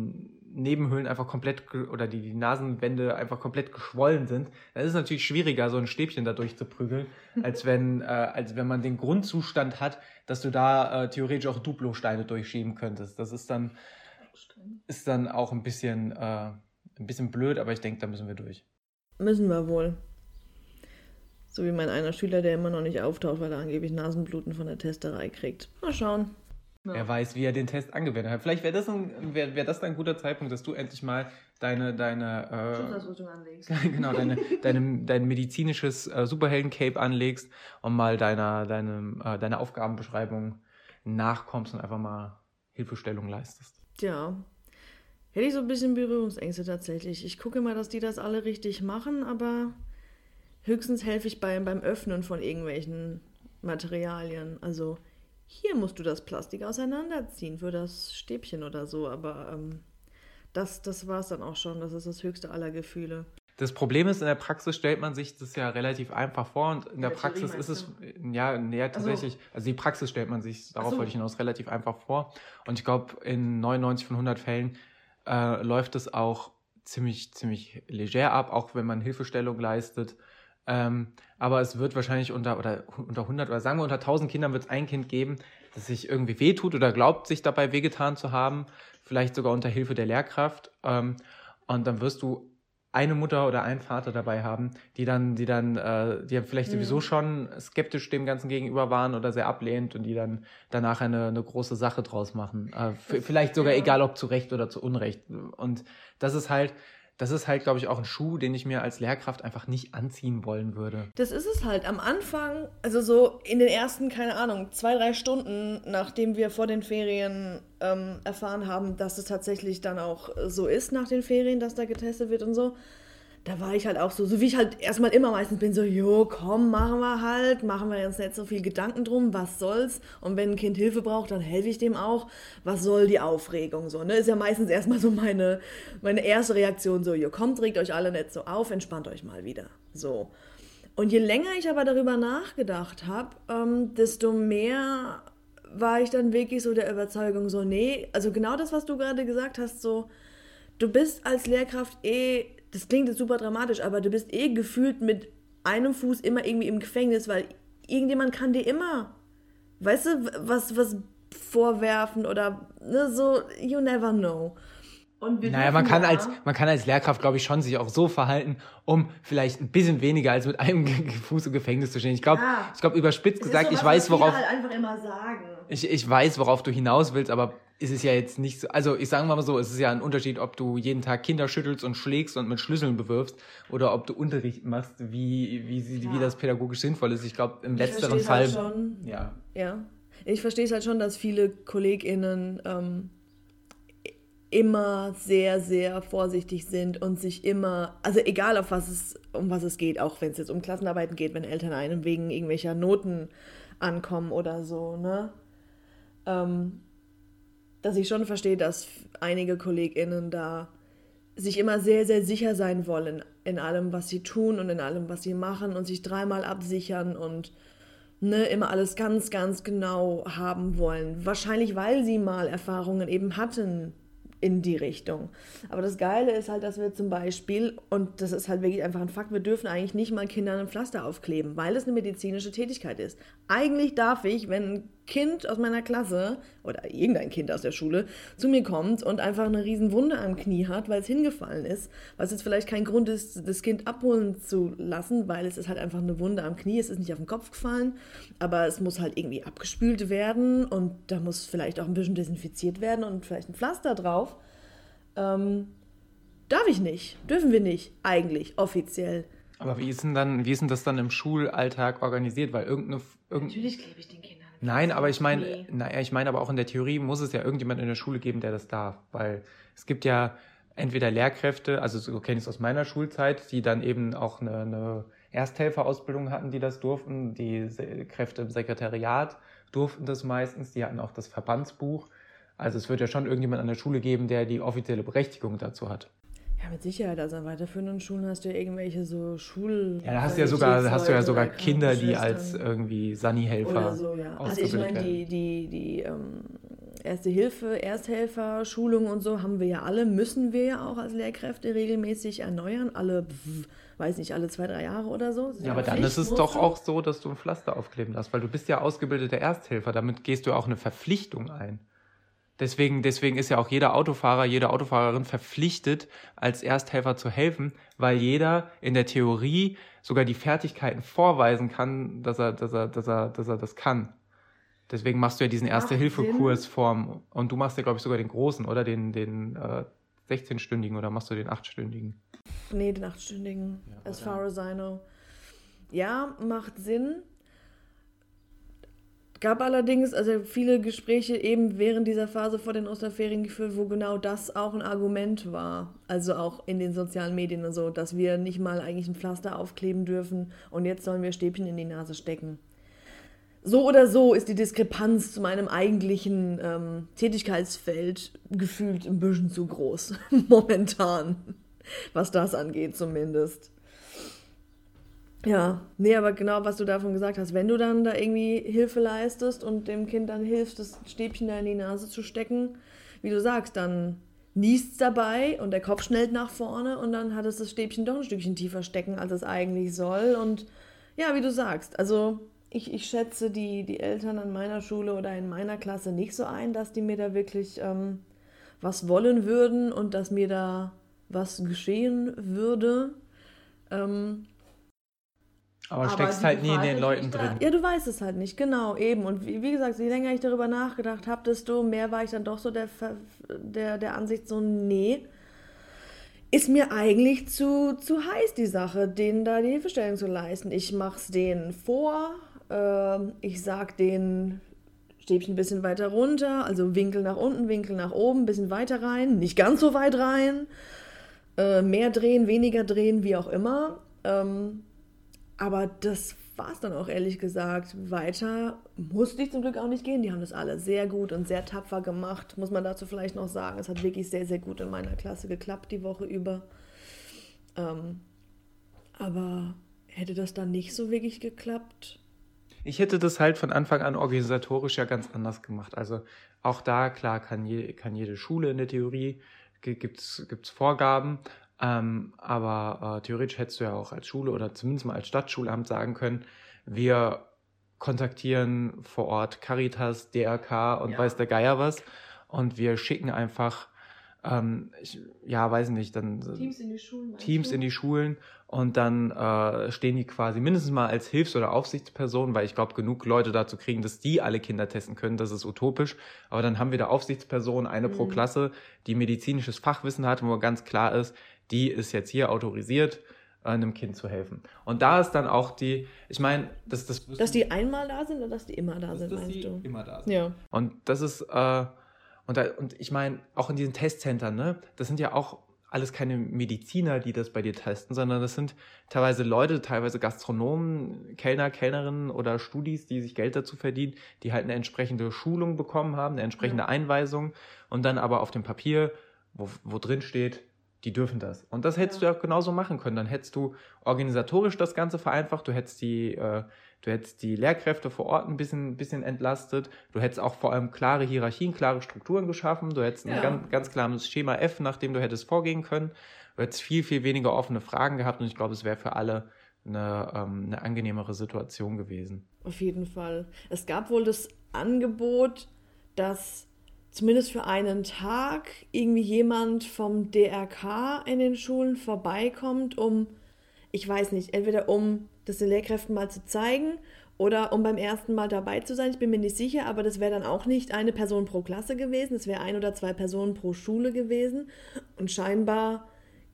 Nebenhöhlen einfach komplett oder die, die Nasenwände einfach komplett geschwollen sind, dann ist es natürlich schwieriger, so ein Stäbchen da durchzuprügeln, als wenn, äh, als wenn man den Grundzustand hat, dass du da äh, theoretisch auch Duplo-Steine durchschieben könntest. Das ist dann, ist dann auch ein bisschen, äh, ein bisschen blöd, aber ich denke, da müssen wir durch. Müssen wir wohl. So wie mein einer Schüler, der immer noch nicht auftaucht, weil er angeblich Nasenbluten von der Testerei kriegt. Mal schauen. Ja. Er weiß, wie er den Test angewendet hat. Vielleicht wäre das, ein, wär, wär das dann ein guter Zeitpunkt, dass du endlich mal deine, deine äh, anlegst. genau, deine, deine, dein medizinisches äh, Superhelden-Cape anlegst und mal deiner, deine, äh, deine Aufgabenbeschreibung nachkommst und einfach mal Hilfestellung leistest. Ja. Hätte ich so ein bisschen Berührungsängste tatsächlich. Ich gucke mal, dass die das alle richtig machen, aber höchstens helfe ich beim, beim Öffnen von irgendwelchen Materialien. Also hier musst du das Plastik auseinanderziehen für das Stäbchen oder so, aber ähm, das, das war es dann auch schon. Das ist das höchste aller Gefühle. Das Problem ist, in der Praxis stellt man sich das ja relativ einfach vor und in der, der Praxis ist es, ja, ja, tatsächlich, also, also die Praxis stellt man sich, darauf so. wollte ich hinaus, relativ einfach vor. Und ich glaube, in 99 von 100 Fällen äh, läuft es auch ziemlich, ziemlich leger ab, auch wenn man Hilfestellung leistet. Ähm, aber es wird wahrscheinlich unter, oder unter 100 oder sagen wir unter 1000 Kindern wird es ein Kind geben, das sich irgendwie wehtut oder glaubt, sich dabei wehgetan zu haben, vielleicht sogar unter Hilfe der Lehrkraft. Ähm, und dann wirst du eine Mutter oder einen Vater dabei haben, die dann, die dann, äh, die vielleicht mhm. sowieso schon skeptisch dem Ganzen gegenüber waren oder sehr ablehnt und die dann danach eine, eine große Sache draus machen. Äh, vielleicht sogar egal ob zu Recht oder zu Unrecht. Und das ist halt, das ist halt, glaube ich, auch ein Schuh, den ich mir als Lehrkraft einfach nicht anziehen wollen würde. Das ist es halt. Am Anfang, also so in den ersten, keine Ahnung, zwei, drei Stunden, nachdem wir vor den Ferien ähm, erfahren haben, dass es tatsächlich dann auch so ist nach den Ferien, dass da getestet wird und so, da war ich halt auch so, so wie ich halt erstmal immer meistens bin, so, jo, komm, machen wir halt, machen wir uns nicht so viel Gedanken drum, was soll's? Und wenn ein Kind Hilfe braucht, dann helfe ich dem auch. Was soll die Aufregung so, ne? Ist ja meistens erstmal so meine, meine erste Reaktion, so, jo, kommt, regt euch alle nicht so auf, entspannt euch mal wieder. So. Und je länger ich aber darüber nachgedacht habe, ähm, desto mehr war ich dann wirklich so der Überzeugung, so, nee, also genau das, was du gerade gesagt hast, so, du bist als Lehrkraft eh das klingt jetzt super dramatisch, aber du bist eh gefühlt mit einem Fuß immer irgendwie im Gefängnis, weil irgendjemand kann dir immer, weißt du, was, was vorwerfen oder ne, so, you never know. naja, man kann, als, man kann als Lehrkraft, glaube ich, schon sich auch so verhalten, um vielleicht ein bisschen weniger als mit einem Fuß im Gefängnis zu stehen. Ich glaube, ja. ich glaube überspitzt gesagt, so, ich weiß, worauf. Halt ich, ich weiß, worauf du hinaus willst, aber ist es ja jetzt nicht so, also ich sage mal so, es ist ja ein Unterschied, ob du jeden Tag Kinder schüttelst und schlägst und mit Schlüsseln bewirfst oder ob du Unterricht machst, wie, wie, wie, wie das pädagogisch sinnvoll ist. Ich glaube, im ich letzteren Fall. Halt schon, ja. Ja. Ich verstehe es halt schon, dass viele KollegInnen ähm, immer sehr, sehr vorsichtig sind und sich immer, also egal auf was es, um was es geht, auch wenn es jetzt um Klassenarbeiten geht, wenn Eltern einem wegen irgendwelcher Noten ankommen oder so, ne? Ähm, dass ich schon verstehe, dass einige KollegInnen da sich immer sehr, sehr sicher sein wollen in allem, was sie tun und in allem, was sie machen und sich dreimal absichern und ne, immer alles ganz, ganz genau haben wollen. Wahrscheinlich, weil sie mal Erfahrungen eben hatten in die Richtung. Aber das Geile ist halt, dass wir zum Beispiel, und das ist halt wirklich einfach ein Fakt, wir dürfen eigentlich nicht mal Kindern ein Pflaster aufkleben, weil es eine medizinische Tätigkeit ist. Eigentlich darf ich, wenn Kind aus meiner Klasse oder irgendein Kind aus der Schule zu mir kommt und einfach eine riesen Wunde am Knie hat, weil es hingefallen ist, was jetzt vielleicht kein Grund ist, das Kind abholen zu lassen, weil es ist halt einfach eine Wunde am Knie, es ist nicht auf den Kopf gefallen, aber es muss halt irgendwie abgespült werden und da muss vielleicht auch ein bisschen desinfiziert werden und vielleicht ein Pflaster drauf. Ähm, darf ich nicht, dürfen wir nicht, eigentlich, offiziell. Aber wie ist denn dann, wie ist denn das dann im Schulalltag organisiert? Weil irgendeine. Irgend Natürlich klebe ich den Kindern. Nein, aber ich meine, naja, ich meine aber auch in der Theorie muss es ja irgendjemand in der Schule geben, der das darf. Weil es gibt ja entweder Lehrkräfte, also so kenne ich es aus meiner Schulzeit, die dann eben auch eine, eine Ersthelferausbildung hatten, die das durften. Die Kräfte im Sekretariat durften das meistens. Die hatten auch das Verbandsbuch. Also es wird ja schon irgendjemand an der Schule geben, der die offizielle Berechtigung dazu hat. Ja, mit Sicherheit. Also an weiterführenden Schulen hast du ja irgendwelche so Schul. Ja, da hast du ja sogar, hast du ja sogar Kinder, die als irgendwie Sani-Helfer so, ja. Also ich meine, die, die, die ähm, Erste Hilfe, Ersthelfer, Schulungen und so haben wir ja alle, müssen wir ja auch als Lehrkräfte regelmäßig erneuern. Alle, weiß nicht, alle zwei, drei Jahre oder so. Ja, aber dann ist es doch auch so, dass du ein Pflaster aufkleben darfst, weil du bist ja ausgebildeter Ersthelfer. Damit gehst du auch eine Verpflichtung ein. Deswegen, deswegen ist ja auch jeder Autofahrer, jede Autofahrerin verpflichtet, als Ersthelfer zu helfen, weil jeder in der Theorie sogar die Fertigkeiten vorweisen kann, dass er, dass er, dass er, dass er das kann. Deswegen machst du ja diesen Erste-Hilfe-Kurs vorm, und du machst ja, glaube ich, sogar den großen, oder? Den, den äh, 16-stündigen oder machst du den 8-stündigen? Nee, den 8-stündigen, ja, as far as I know. Ja, macht Sinn. Gab allerdings also viele Gespräche eben während dieser Phase vor den Osterferien geführt, wo genau das auch ein Argument war. Also auch in den sozialen Medien und so, dass wir nicht mal eigentlich ein Pflaster aufkleben dürfen und jetzt sollen wir Stäbchen in die Nase stecken. So oder so ist die Diskrepanz zu meinem eigentlichen ähm, Tätigkeitsfeld gefühlt ein bisschen zu groß. Momentan. Was das angeht, zumindest. Ja, nee, aber genau, was du davon gesagt hast, wenn du dann da irgendwie Hilfe leistest und dem Kind dann hilfst, das Stäbchen da in die Nase zu stecken, wie du sagst, dann niest dabei und der Kopf schnellt nach vorne und dann hat es das Stäbchen doch ein Stückchen tiefer stecken, als es eigentlich soll. Und ja, wie du sagst, also ich, ich schätze die, die Eltern an meiner Schule oder in meiner Klasse nicht so ein, dass die mir da wirklich ähm, was wollen würden und dass mir da was geschehen würde. Ähm, aber, aber steckst halt nie in den Leuten drin. Ja, du weißt es halt nicht, genau, eben. Und wie, wie gesagt, je länger ich darüber nachgedacht habe, desto mehr war ich dann doch so der, der, der Ansicht, so, nee, ist mir eigentlich zu, zu heiß, die Sache, denen da die Hilfestellung zu leisten. Ich mach's denen vor, äh, ich sag denen, Stäbchen ein bisschen weiter runter, also Winkel nach unten, Winkel nach oben, ein bisschen weiter rein, nicht ganz so weit rein, äh, mehr drehen, weniger drehen, wie auch immer. Ähm, aber das war es dann auch ehrlich gesagt. Weiter musste ich zum Glück auch nicht gehen. Die haben das alle sehr gut und sehr tapfer gemacht, muss man dazu vielleicht noch sagen. Es hat wirklich sehr, sehr gut in meiner Klasse geklappt die Woche über. Ähm, aber hätte das dann nicht so wirklich geklappt? Ich hätte das halt von Anfang an organisatorisch ja ganz anders gemacht. Also auch da, klar, kann, je, kann jede Schule in der Theorie, gibt es Vorgaben, ähm, aber äh, theoretisch hättest du ja auch als Schule oder zumindest mal als Stadtschulamt sagen können, wir kontaktieren vor Ort Caritas, DRK und ja. weiß der Geier was und wir schicken einfach ähm, ich, ja, weiß nicht, dann Teams in die Schulen. Teams in die Schulen und dann äh, stehen die quasi mindestens mal als Hilfs- oder Aufsichtsperson, weil ich glaube, genug Leute dazu kriegen, dass die alle Kinder testen können, das ist utopisch. Aber dann haben wir da Aufsichtspersonen, eine mhm. pro Klasse, die medizinisches Fachwissen hat, wo ganz klar ist, die ist jetzt hier autorisiert, einem Kind zu helfen. Und da ist dann auch die, ich meine, das, das Dass die einmal da sind oder dass die immer da das, sind, meinst du? Immer da sind. Ja. Und das ist, äh, und, da, und ich meine, auch in diesen Testzentren, ne, das sind ja auch alles keine Mediziner, die das bei dir testen, sondern das sind teilweise Leute, teilweise Gastronomen, Kellner, Kellnerinnen oder Studis, die sich Geld dazu verdienen, die halt eine entsprechende Schulung bekommen haben, eine entsprechende ja. Einweisung und dann aber auf dem Papier, wo, wo drin steht, die dürfen das. Und das hättest ja. du ja genauso machen können. Dann hättest du organisatorisch das Ganze vereinfacht, du hättest die, äh, du hättest die Lehrkräfte vor Ort ein bisschen, bisschen entlastet, du hättest auch vor allem klare Hierarchien, klare Strukturen geschaffen, du hättest ja. ein ganz, ganz klares Schema F, nach dem du hättest vorgehen können, du hättest viel, viel weniger offene Fragen gehabt und ich glaube, es wäre für alle eine, ähm, eine angenehmere Situation gewesen. Auf jeden Fall. Es gab wohl das Angebot, dass zumindest für einen Tag irgendwie jemand vom DRK in den Schulen vorbeikommt, um, ich weiß nicht, entweder um das den Lehrkräften mal zu zeigen oder um beim ersten Mal dabei zu sein. Ich bin mir nicht sicher, aber das wäre dann auch nicht eine Person pro Klasse gewesen, es wäre ein oder zwei Personen pro Schule gewesen. Und scheinbar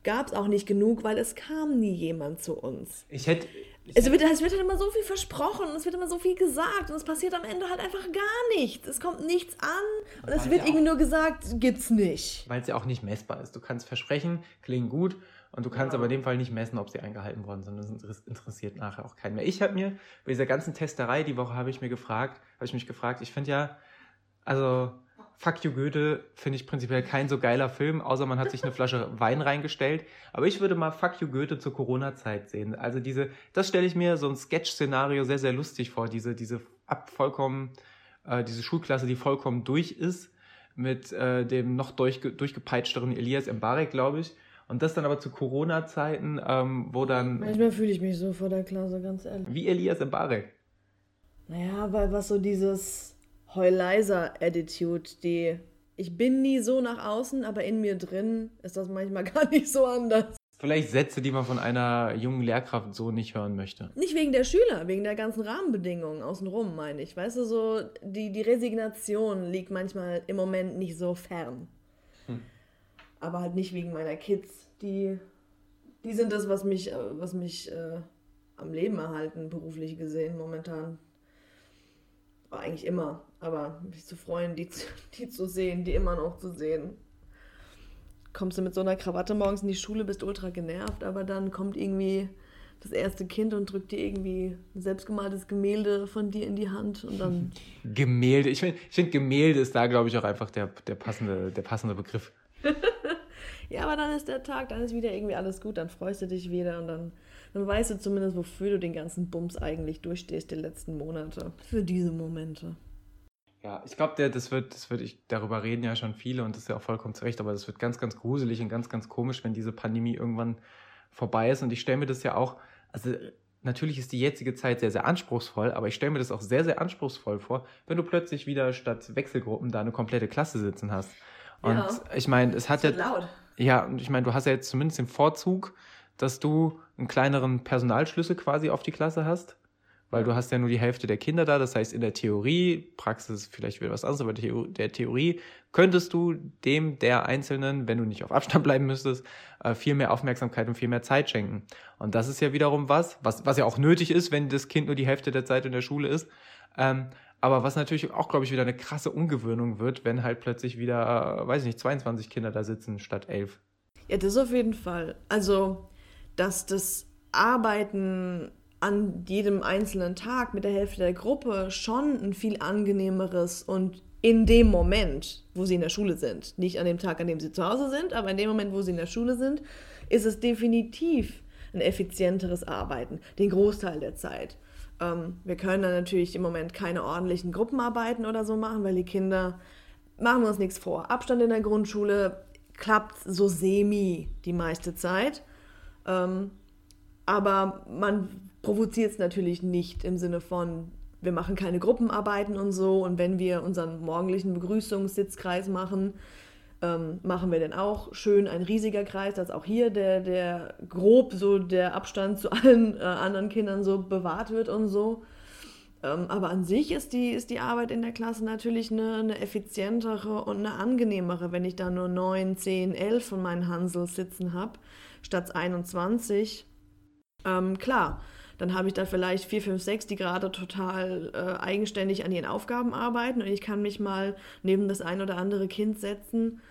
gab es auch nicht genug, weil es kam nie jemand zu uns. Ich hätte es wird, es wird halt immer so viel versprochen und es wird immer so viel gesagt und es passiert am Ende halt einfach gar nichts. Es kommt nichts an und es wird ja irgendwie nur gesagt, gibt's nicht. Weil es ja auch nicht messbar ist. Du kannst versprechen, klingen gut und du kannst ja. aber in dem Fall nicht messen, ob sie eingehalten worden sind. Das interessiert nachher auch keinen mehr. Ich habe mir bei dieser ganzen Testerei die Woche habe ich mir gefragt, habe ich mich gefragt, ich finde ja, also Fuck You Goethe finde ich prinzipiell kein so geiler Film, außer man hat sich eine Flasche Wein reingestellt. Aber ich würde mal Fuck You Goethe zur Corona-Zeit sehen. Also diese, das stelle ich mir so ein Sketch-Szenario sehr, sehr lustig vor. Diese, diese ab vollkommen, äh, diese Schulklasse, die vollkommen durch ist mit äh, dem noch durchge durchgepeitschteren Elias Mbarek, glaube ich. Und das dann aber zu Corona-Zeiten, ähm, wo dann. Manchmal fühle ich mich so vor der Klasse, ganz ehrlich. Wie Elias Mbarek. Naja, weil was so dieses Heuleiser-Attitude, die ich bin nie so nach außen, aber in mir drin ist das manchmal gar nicht so anders. Vielleicht Sätze, die man von einer jungen Lehrkraft so nicht hören möchte. Nicht wegen der Schüler, wegen der ganzen Rahmenbedingungen außenrum, meine ich. Weißt du, so die, die Resignation liegt manchmal im Moment nicht so fern. Hm. Aber halt nicht wegen meiner Kids. Die, die sind das, was mich, äh, was mich äh, am Leben erhalten, beruflich gesehen, momentan. War eigentlich immer. Aber mich zu freuen, die, die zu sehen, die immer noch zu sehen kommst du mit so einer Krawatte morgens in die Schule, bist ultra genervt, aber dann kommt irgendwie das erste Kind und drückt dir irgendwie ein selbstgemaltes Gemälde von dir in die Hand und dann. Gemälde, ich finde, ich find, Gemälde ist da, glaube ich, auch einfach der, der, passende, der passende Begriff. ja, aber dann ist der Tag, dann ist wieder irgendwie alles gut, dann freust du dich wieder und dann, dann weißt du zumindest, wofür du den ganzen Bums eigentlich durchstehst, die letzten Monate. Für diese Momente. Ja, ich glaube, das wird, das wird, ich, darüber reden ja schon viele und das ist ja auch vollkommen zu Recht, aber das wird ganz, ganz gruselig und ganz, ganz komisch, wenn diese Pandemie irgendwann vorbei ist. Und ich stelle mir das ja auch, also natürlich ist die jetzige Zeit sehr, sehr anspruchsvoll, aber ich stelle mir das auch sehr, sehr anspruchsvoll vor, wenn du plötzlich wieder statt Wechselgruppen da eine komplette Klasse sitzen hast. Und ja, ich meine, es hat ja. Laut. Ja, und ich meine, du hast ja jetzt zumindest den Vorzug, dass du einen kleineren Personalschlüssel quasi auf die Klasse hast weil du hast ja nur die Hälfte der Kinder da. Das heißt, in der Theorie, Praxis vielleicht wieder was anderes, aber der Theorie könntest du dem der Einzelnen, wenn du nicht auf Abstand bleiben müsstest, äh, viel mehr Aufmerksamkeit und viel mehr Zeit schenken. Und das ist ja wiederum was, was, was ja auch nötig ist, wenn das Kind nur die Hälfte der Zeit in der Schule ist. Ähm, aber was natürlich auch, glaube ich, wieder eine krasse Ungewöhnung wird, wenn halt plötzlich wieder, äh, weiß ich nicht, 22 Kinder da sitzen statt 11. Ja, das auf jeden Fall. Also, dass das Arbeiten an jedem einzelnen Tag mit der Hälfte der Gruppe schon ein viel angenehmeres und in dem Moment, wo sie in der Schule sind, nicht an dem Tag, an dem sie zu Hause sind, aber in dem Moment, wo sie in der Schule sind, ist es definitiv ein effizienteres Arbeiten, den Großteil der Zeit. Ähm, wir können dann natürlich im Moment keine ordentlichen Gruppenarbeiten oder so machen, weil die Kinder, machen wir uns nichts vor, Abstand in der Grundschule klappt so semi die meiste Zeit. Ähm, aber man provoziert es natürlich nicht im Sinne von, wir machen keine Gruppenarbeiten und so. Und wenn wir unseren morgendlichen Begrüßungssitzkreis machen, ähm, machen wir dann auch schön ein riesiger Kreis, dass auch hier der, der grob so der Abstand zu allen äh, anderen Kindern so bewahrt wird und so. Ähm, aber an sich ist die, ist die Arbeit in der Klasse natürlich eine, eine effizientere und eine angenehmere, wenn ich da nur 9, 10, 11 von meinen Hansels sitzen habe, statt 21. Ähm, klar, dann habe ich da vielleicht vier, fünf, sechs, die gerade total äh, eigenständig an ihren Aufgaben arbeiten und ich kann mich mal neben das ein oder andere Kind setzen,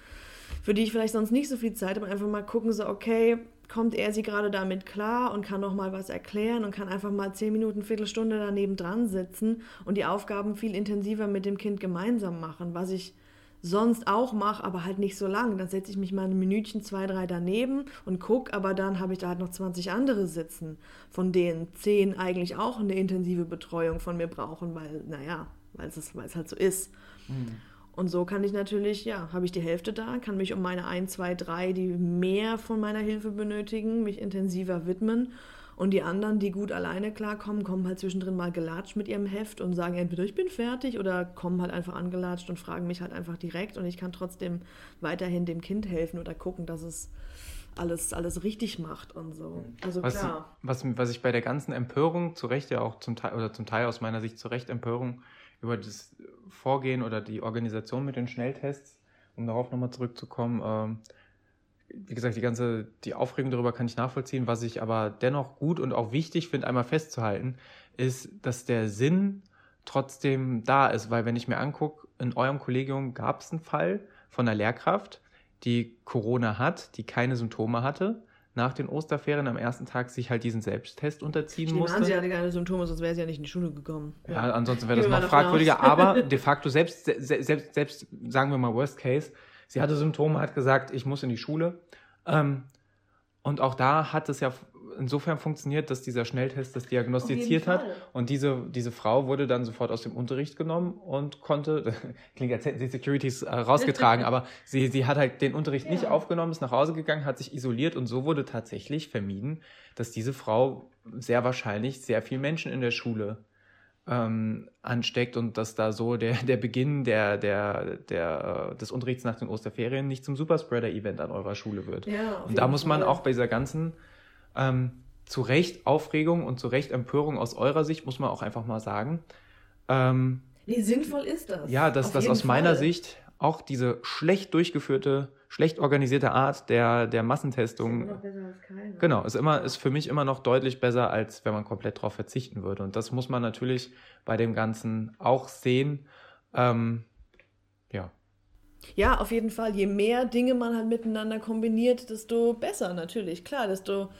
für die ich vielleicht sonst nicht so viel Zeit habe, einfach mal gucken, so, okay, kommt er sie gerade damit klar und kann noch mal was erklären und kann einfach mal zehn Minuten, Viertelstunde daneben dran sitzen und die Aufgaben viel intensiver mit dem Kind gemeinsam machen, was ich sonst auch mache, aber halt nicht so lang. Dann setze ich mich mal ein Minütchen, zwei, drei daneben und gucke, aber dann habe ich da halt noch 20 andere sitzen, von denen zehn eigentlich auch eine intensive Betreuung von mir brauchen, weil, naja, weil es, weil es halt so ist. Mhm. Und so kann ich natürlich, ja, habe ich die Hälfte da, kann mich um meine ein, zwei, drei, die mehr von meiner Hilfe benötigen, mich intensiver widmen und die anderen, die gut alleine klarkommen, kommen halt zwischendrin mal gelatscht mit ihrem Heft und sagen entweder ich bin fertig oder kommen halt einfach angelatscht und fragen mich halt einfach direkt und ich kann trotzdem weiterhin dem Kind helfen oder gucken, dass es alles, alles richtig macht und so. Also was, klar. Was, was ich bei der ganzen Empörung, zu Recht ja auch zum Teil, oder zum Teil aus meiner Sicht zu Recht Empörung über das Vorgehen oder die Organisation mit den Schnelltests, um darauf nochmal zurückzukommen, ähm, wie gesagt, die ganze, die Aufregung darüber kann ich nachvollziehen. Was ich aber dennoch gut und auch wichtig finde, einmal festzuhalten, ist, dass der Sinn trotzdem da ist. Weil wenn ich mir angucke, in eurem Kollegium gab es einen Fall von einer Lehrkraft, die Corona hat, die keine Symptome hatte, nach den Osterferien am ersten Tag sich halt diesen Selbsttest unterziehen Stimmt, musste. Sie hatte keine Symptome, sonst wäre sie ja nicht in die Schule gekommen. Ja, ja ansonsten wäre das noch fragwürdiger. Aber de facto selbst, selbst, selbst, sagen wir mal Worst Case, Sie hatte Symptome, hat gesagt, ich muss in die Schule. Ähm, und auch da hat es ja insofern funktioniert, dass dieser Schnelltest das diagnostiziert hat. Und diese, diese Frau wurde dann sofort aus dem Unterricht genommen und konnte, klingt als hätten sie Securities äh, rausgetragen, aber sie, sie hat halt den Unterricht ja. nicht aufgenommen, ist nach Hause gegangen, hat sich isoliert und so wurde tatsächlich vermieden, dass diese Frau sehr wahrscheinlich sehr viel Menschen in der Schule ähm, ansteckt und dass da so der, der Beginn der, der, der, des Unterrichts nach den Osterferien nicht zum Superspreader-Event an eurer Schule wird. Ja, und da muss man auch bei dieser ganzen ähm, zu Recht Aufregung und zu Recht Empörung aus eurer Sicht, muss man auch einfach mal sagen. Ähm, Wie sinnvoll ist das? Ja, dass das aus Fall. meiner Sicht auch diese schlecht durchgeführte schlecht organisierte Art der, der Massentestung. Ist immer besser als keine. Genau, ist immer, ist für mich immer noch deutlich besser, als wenn man komplett darauf verzichten würde. Und das muss man natürlich bei dem Ganzen auch sehen. Ähm, ja. Ja, auf jeden Fall. Je mehr Dinge man halt miteinander kombiniert, desto besser natürlich. Klar, desto,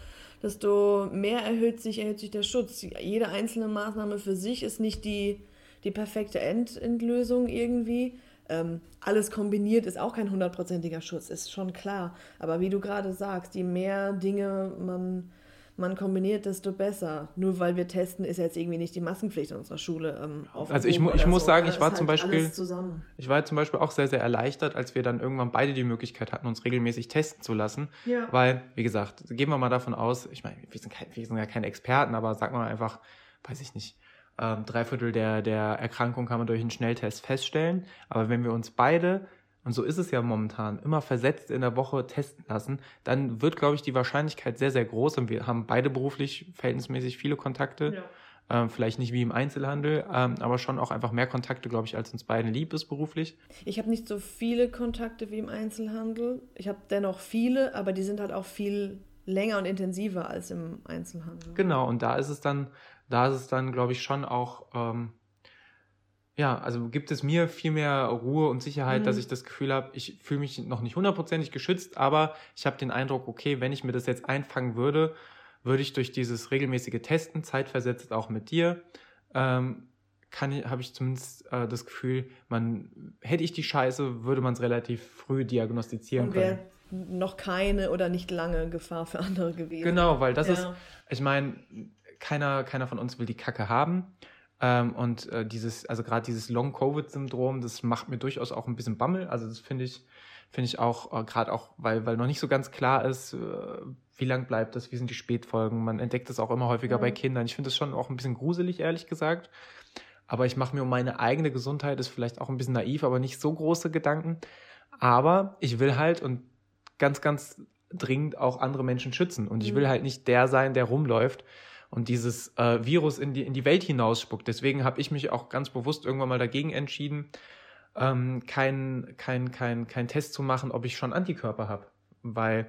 desto mehr erhöht sich, erhöht sich der Schutz. Jede einzelne Maßnahme für sich ist nicht die, die perfekte Endlösung irgendwie. Ähm, alles kombiniert ist auch kein hundertprozentiger Schutz, ist schon klar. Aber wie du gerade sagst, je mehr Dinge man, man kombiniert, desto besser. Nur weil wir testen, ist jetzt irgendwie nicht die Maskenpflicht in unserer Schule. Ähm, also ich, ich muss so. sagen, ich war halt zum Beispiel, ich war zum Beispiel auch sehr, sehr erleichtert, als wir dann irgendwann beide die Möglichkeit hatten, uns regelmäßig testen zu lassen. Ja. Weil, wie gesagt, gehen wir mal davon aus, ich meine, wir sind, kein, wir sind ja keine Experten, aber sagen wir mal einfach, weiß ich nicht, ähm, drei Viertel der, der Erkrankung kann man durch einen Schnelltest feststellen. Aber wenn wir uns beide, und so ist es ja momentan, immer versetzt in der Woche testen lassen, dann wird, glaube ich, die Wahrscheinlichkeit sehr, sehr groß. Und wir haben beide beruflich verhältnismäßig viele Kontakte. Ja. Ähm, vielleicht nicht wie im Einzelhandel, ähm, aber schon auch einfach mehr Kontakte, glaube ich, als uns beiden lieb ist beruflich. Ich habe nicht so viele Kontakte wie im Einzelhandel. Ich habe dennoch viele, aber die sind halt auch viel länger und intensiver als im Einzelhandel. Genau, und da ist es dann da ist es dann, glaube ich, schon auch, ähm, ja, also gibt es mir viel mehr Ruhe und Sicherheit, mhm. dass ich das Gefühl habe, ich fühle mich noch nicht hundertprozentig geschützt, aber ich habe den Eindruck, okay, wenn ich mir das jetzt einfangen würde, würde ich durch dieses regelmäßige Testen, zeitversetzt auch mit dir, ähm, habe ich zumindest äh, das Gefühl, man hätte ich die Scheiße, würde man es relativ früh diagnostizieren und können. Noch keine oder nicht lange Gefahr für andere gewesen. Genau, weil das ja. ist, ich meine, keiner, keiner von uns will die Kacke haben. Ähm, und äh, dieses, also gerade dieses Long-Covid-Syndrom, das macht mir durchaus auch ein bisschen Bammel. Also das finde ich, finde ich auch, äh, gerade auch, weil, weil noch nicht so ganz klar ist, äh, wie lang bleibt das, wie sind die Spätfolgen. Man entdeckt das auch immer häufiger mhm. bei Kindern. Ich finde das schon auch ein bisschen gruselig, ehrlich gesagt. Aber ich mache mir um meine eigene Gesundheit, ist vielleicht auch ein bisschen naiv, aber nicht so große Gedanken. Aber ich will halt und ganz, ganz dringend auch andere Menschen schützen. Und ich mhm. will halt nicht der sein, der rumläuft und dieses äh, Virus in die, in die Welt hinausspuckt. Deswegen habe ich mich auch ganz bewusst irgendwann mal dagegen entschieden, ähm, kein, kein, kein, kein Test zu machen, ob ich schon Antikörper habe. Weil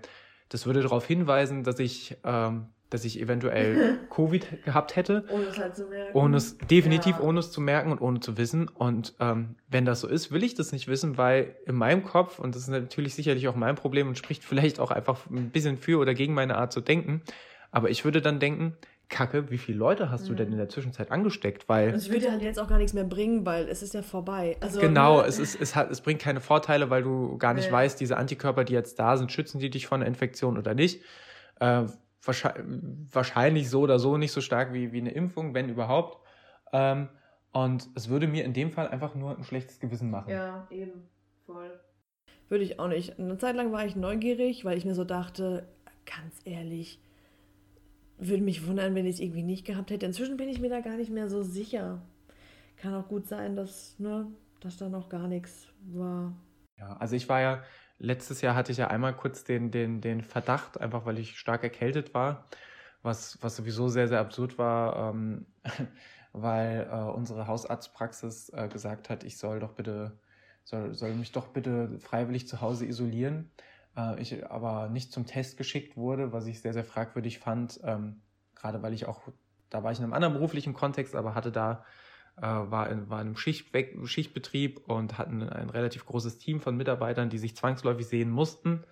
das würde darauf hinweisen, dass ich, ähm, dass ich eventuell Covid gehabt hätte. Ohne es halt zu merken. Ohne es, definitiv ja. ohne es zu merken und ohne zu wissen. Und ähm, wenn das so ist, will ich das nicht wissen, weil in meinem Kopf, und das ist natürlich sicherlich auch mein Problem und spricht vielleicht auch einfach ein bisschen für oder gegen meine Art zu denken, aber ich würde dann denken, Kacke, wie viele Leute hast du denn mhm. in der Zwischenzeit angesteckt? Weil es würde halt jetzt auch gar nichts mehr bringen, weil es ist ja vorbei. Also, genau, ne? es, ist, es, hat, es bringt keine Vorteile, weil du gar nicht nee. weißt, diese Antikörper, die jetzt da sind, schützen die dich vor einer Infektion oder nicht. Äh, wahrscheinlich, wahrscheinlich so oder so nicht so stark wie, wie eine Impfung, wenn überhaupt. Ähm, und es würde mir in dem Fall einfach nur ein schlechtes Gewissen machen. Ja, eben. Voll. Würde ich auch nicht. Eine Zeit lang war ich neugierig, weil ich mir so dachte, ganz ehrlich, würde mich wundern, wenn ich es irgendwie nicht gehabt hätte. Inzwischen bin ich mir da gar nicht mehr so sicher. Kann auch gut sein, dass, ne, dass da noch gar nichts war. Ja, also ich war ja, letztes Jahr hatte ich ja einmal kurz den, den, den Verdacht, einfach weil ich stark erkältet war, was, was sowieso sehr, sehr absurd war, ähm, weil äh, unsere Hausarztpraxis äh, gesagt hat, ich soll doch bitte, soll, soll mich doch bitte freiwillig zu Hause isolieren äh, ich aber nicht zum Test geschickt wurde, was ich sehr, sehr fragwürdig fand, ähm, gerade weil ich auch, da war ich in einem anderen beruflichen Kontext, aber hatte da, äh, war, in, war in einem Schichtweg, Schichtbetrieb und hatten ein relativ großes Team von Mitarbeitern, die sich zwangsläufig sehen mussten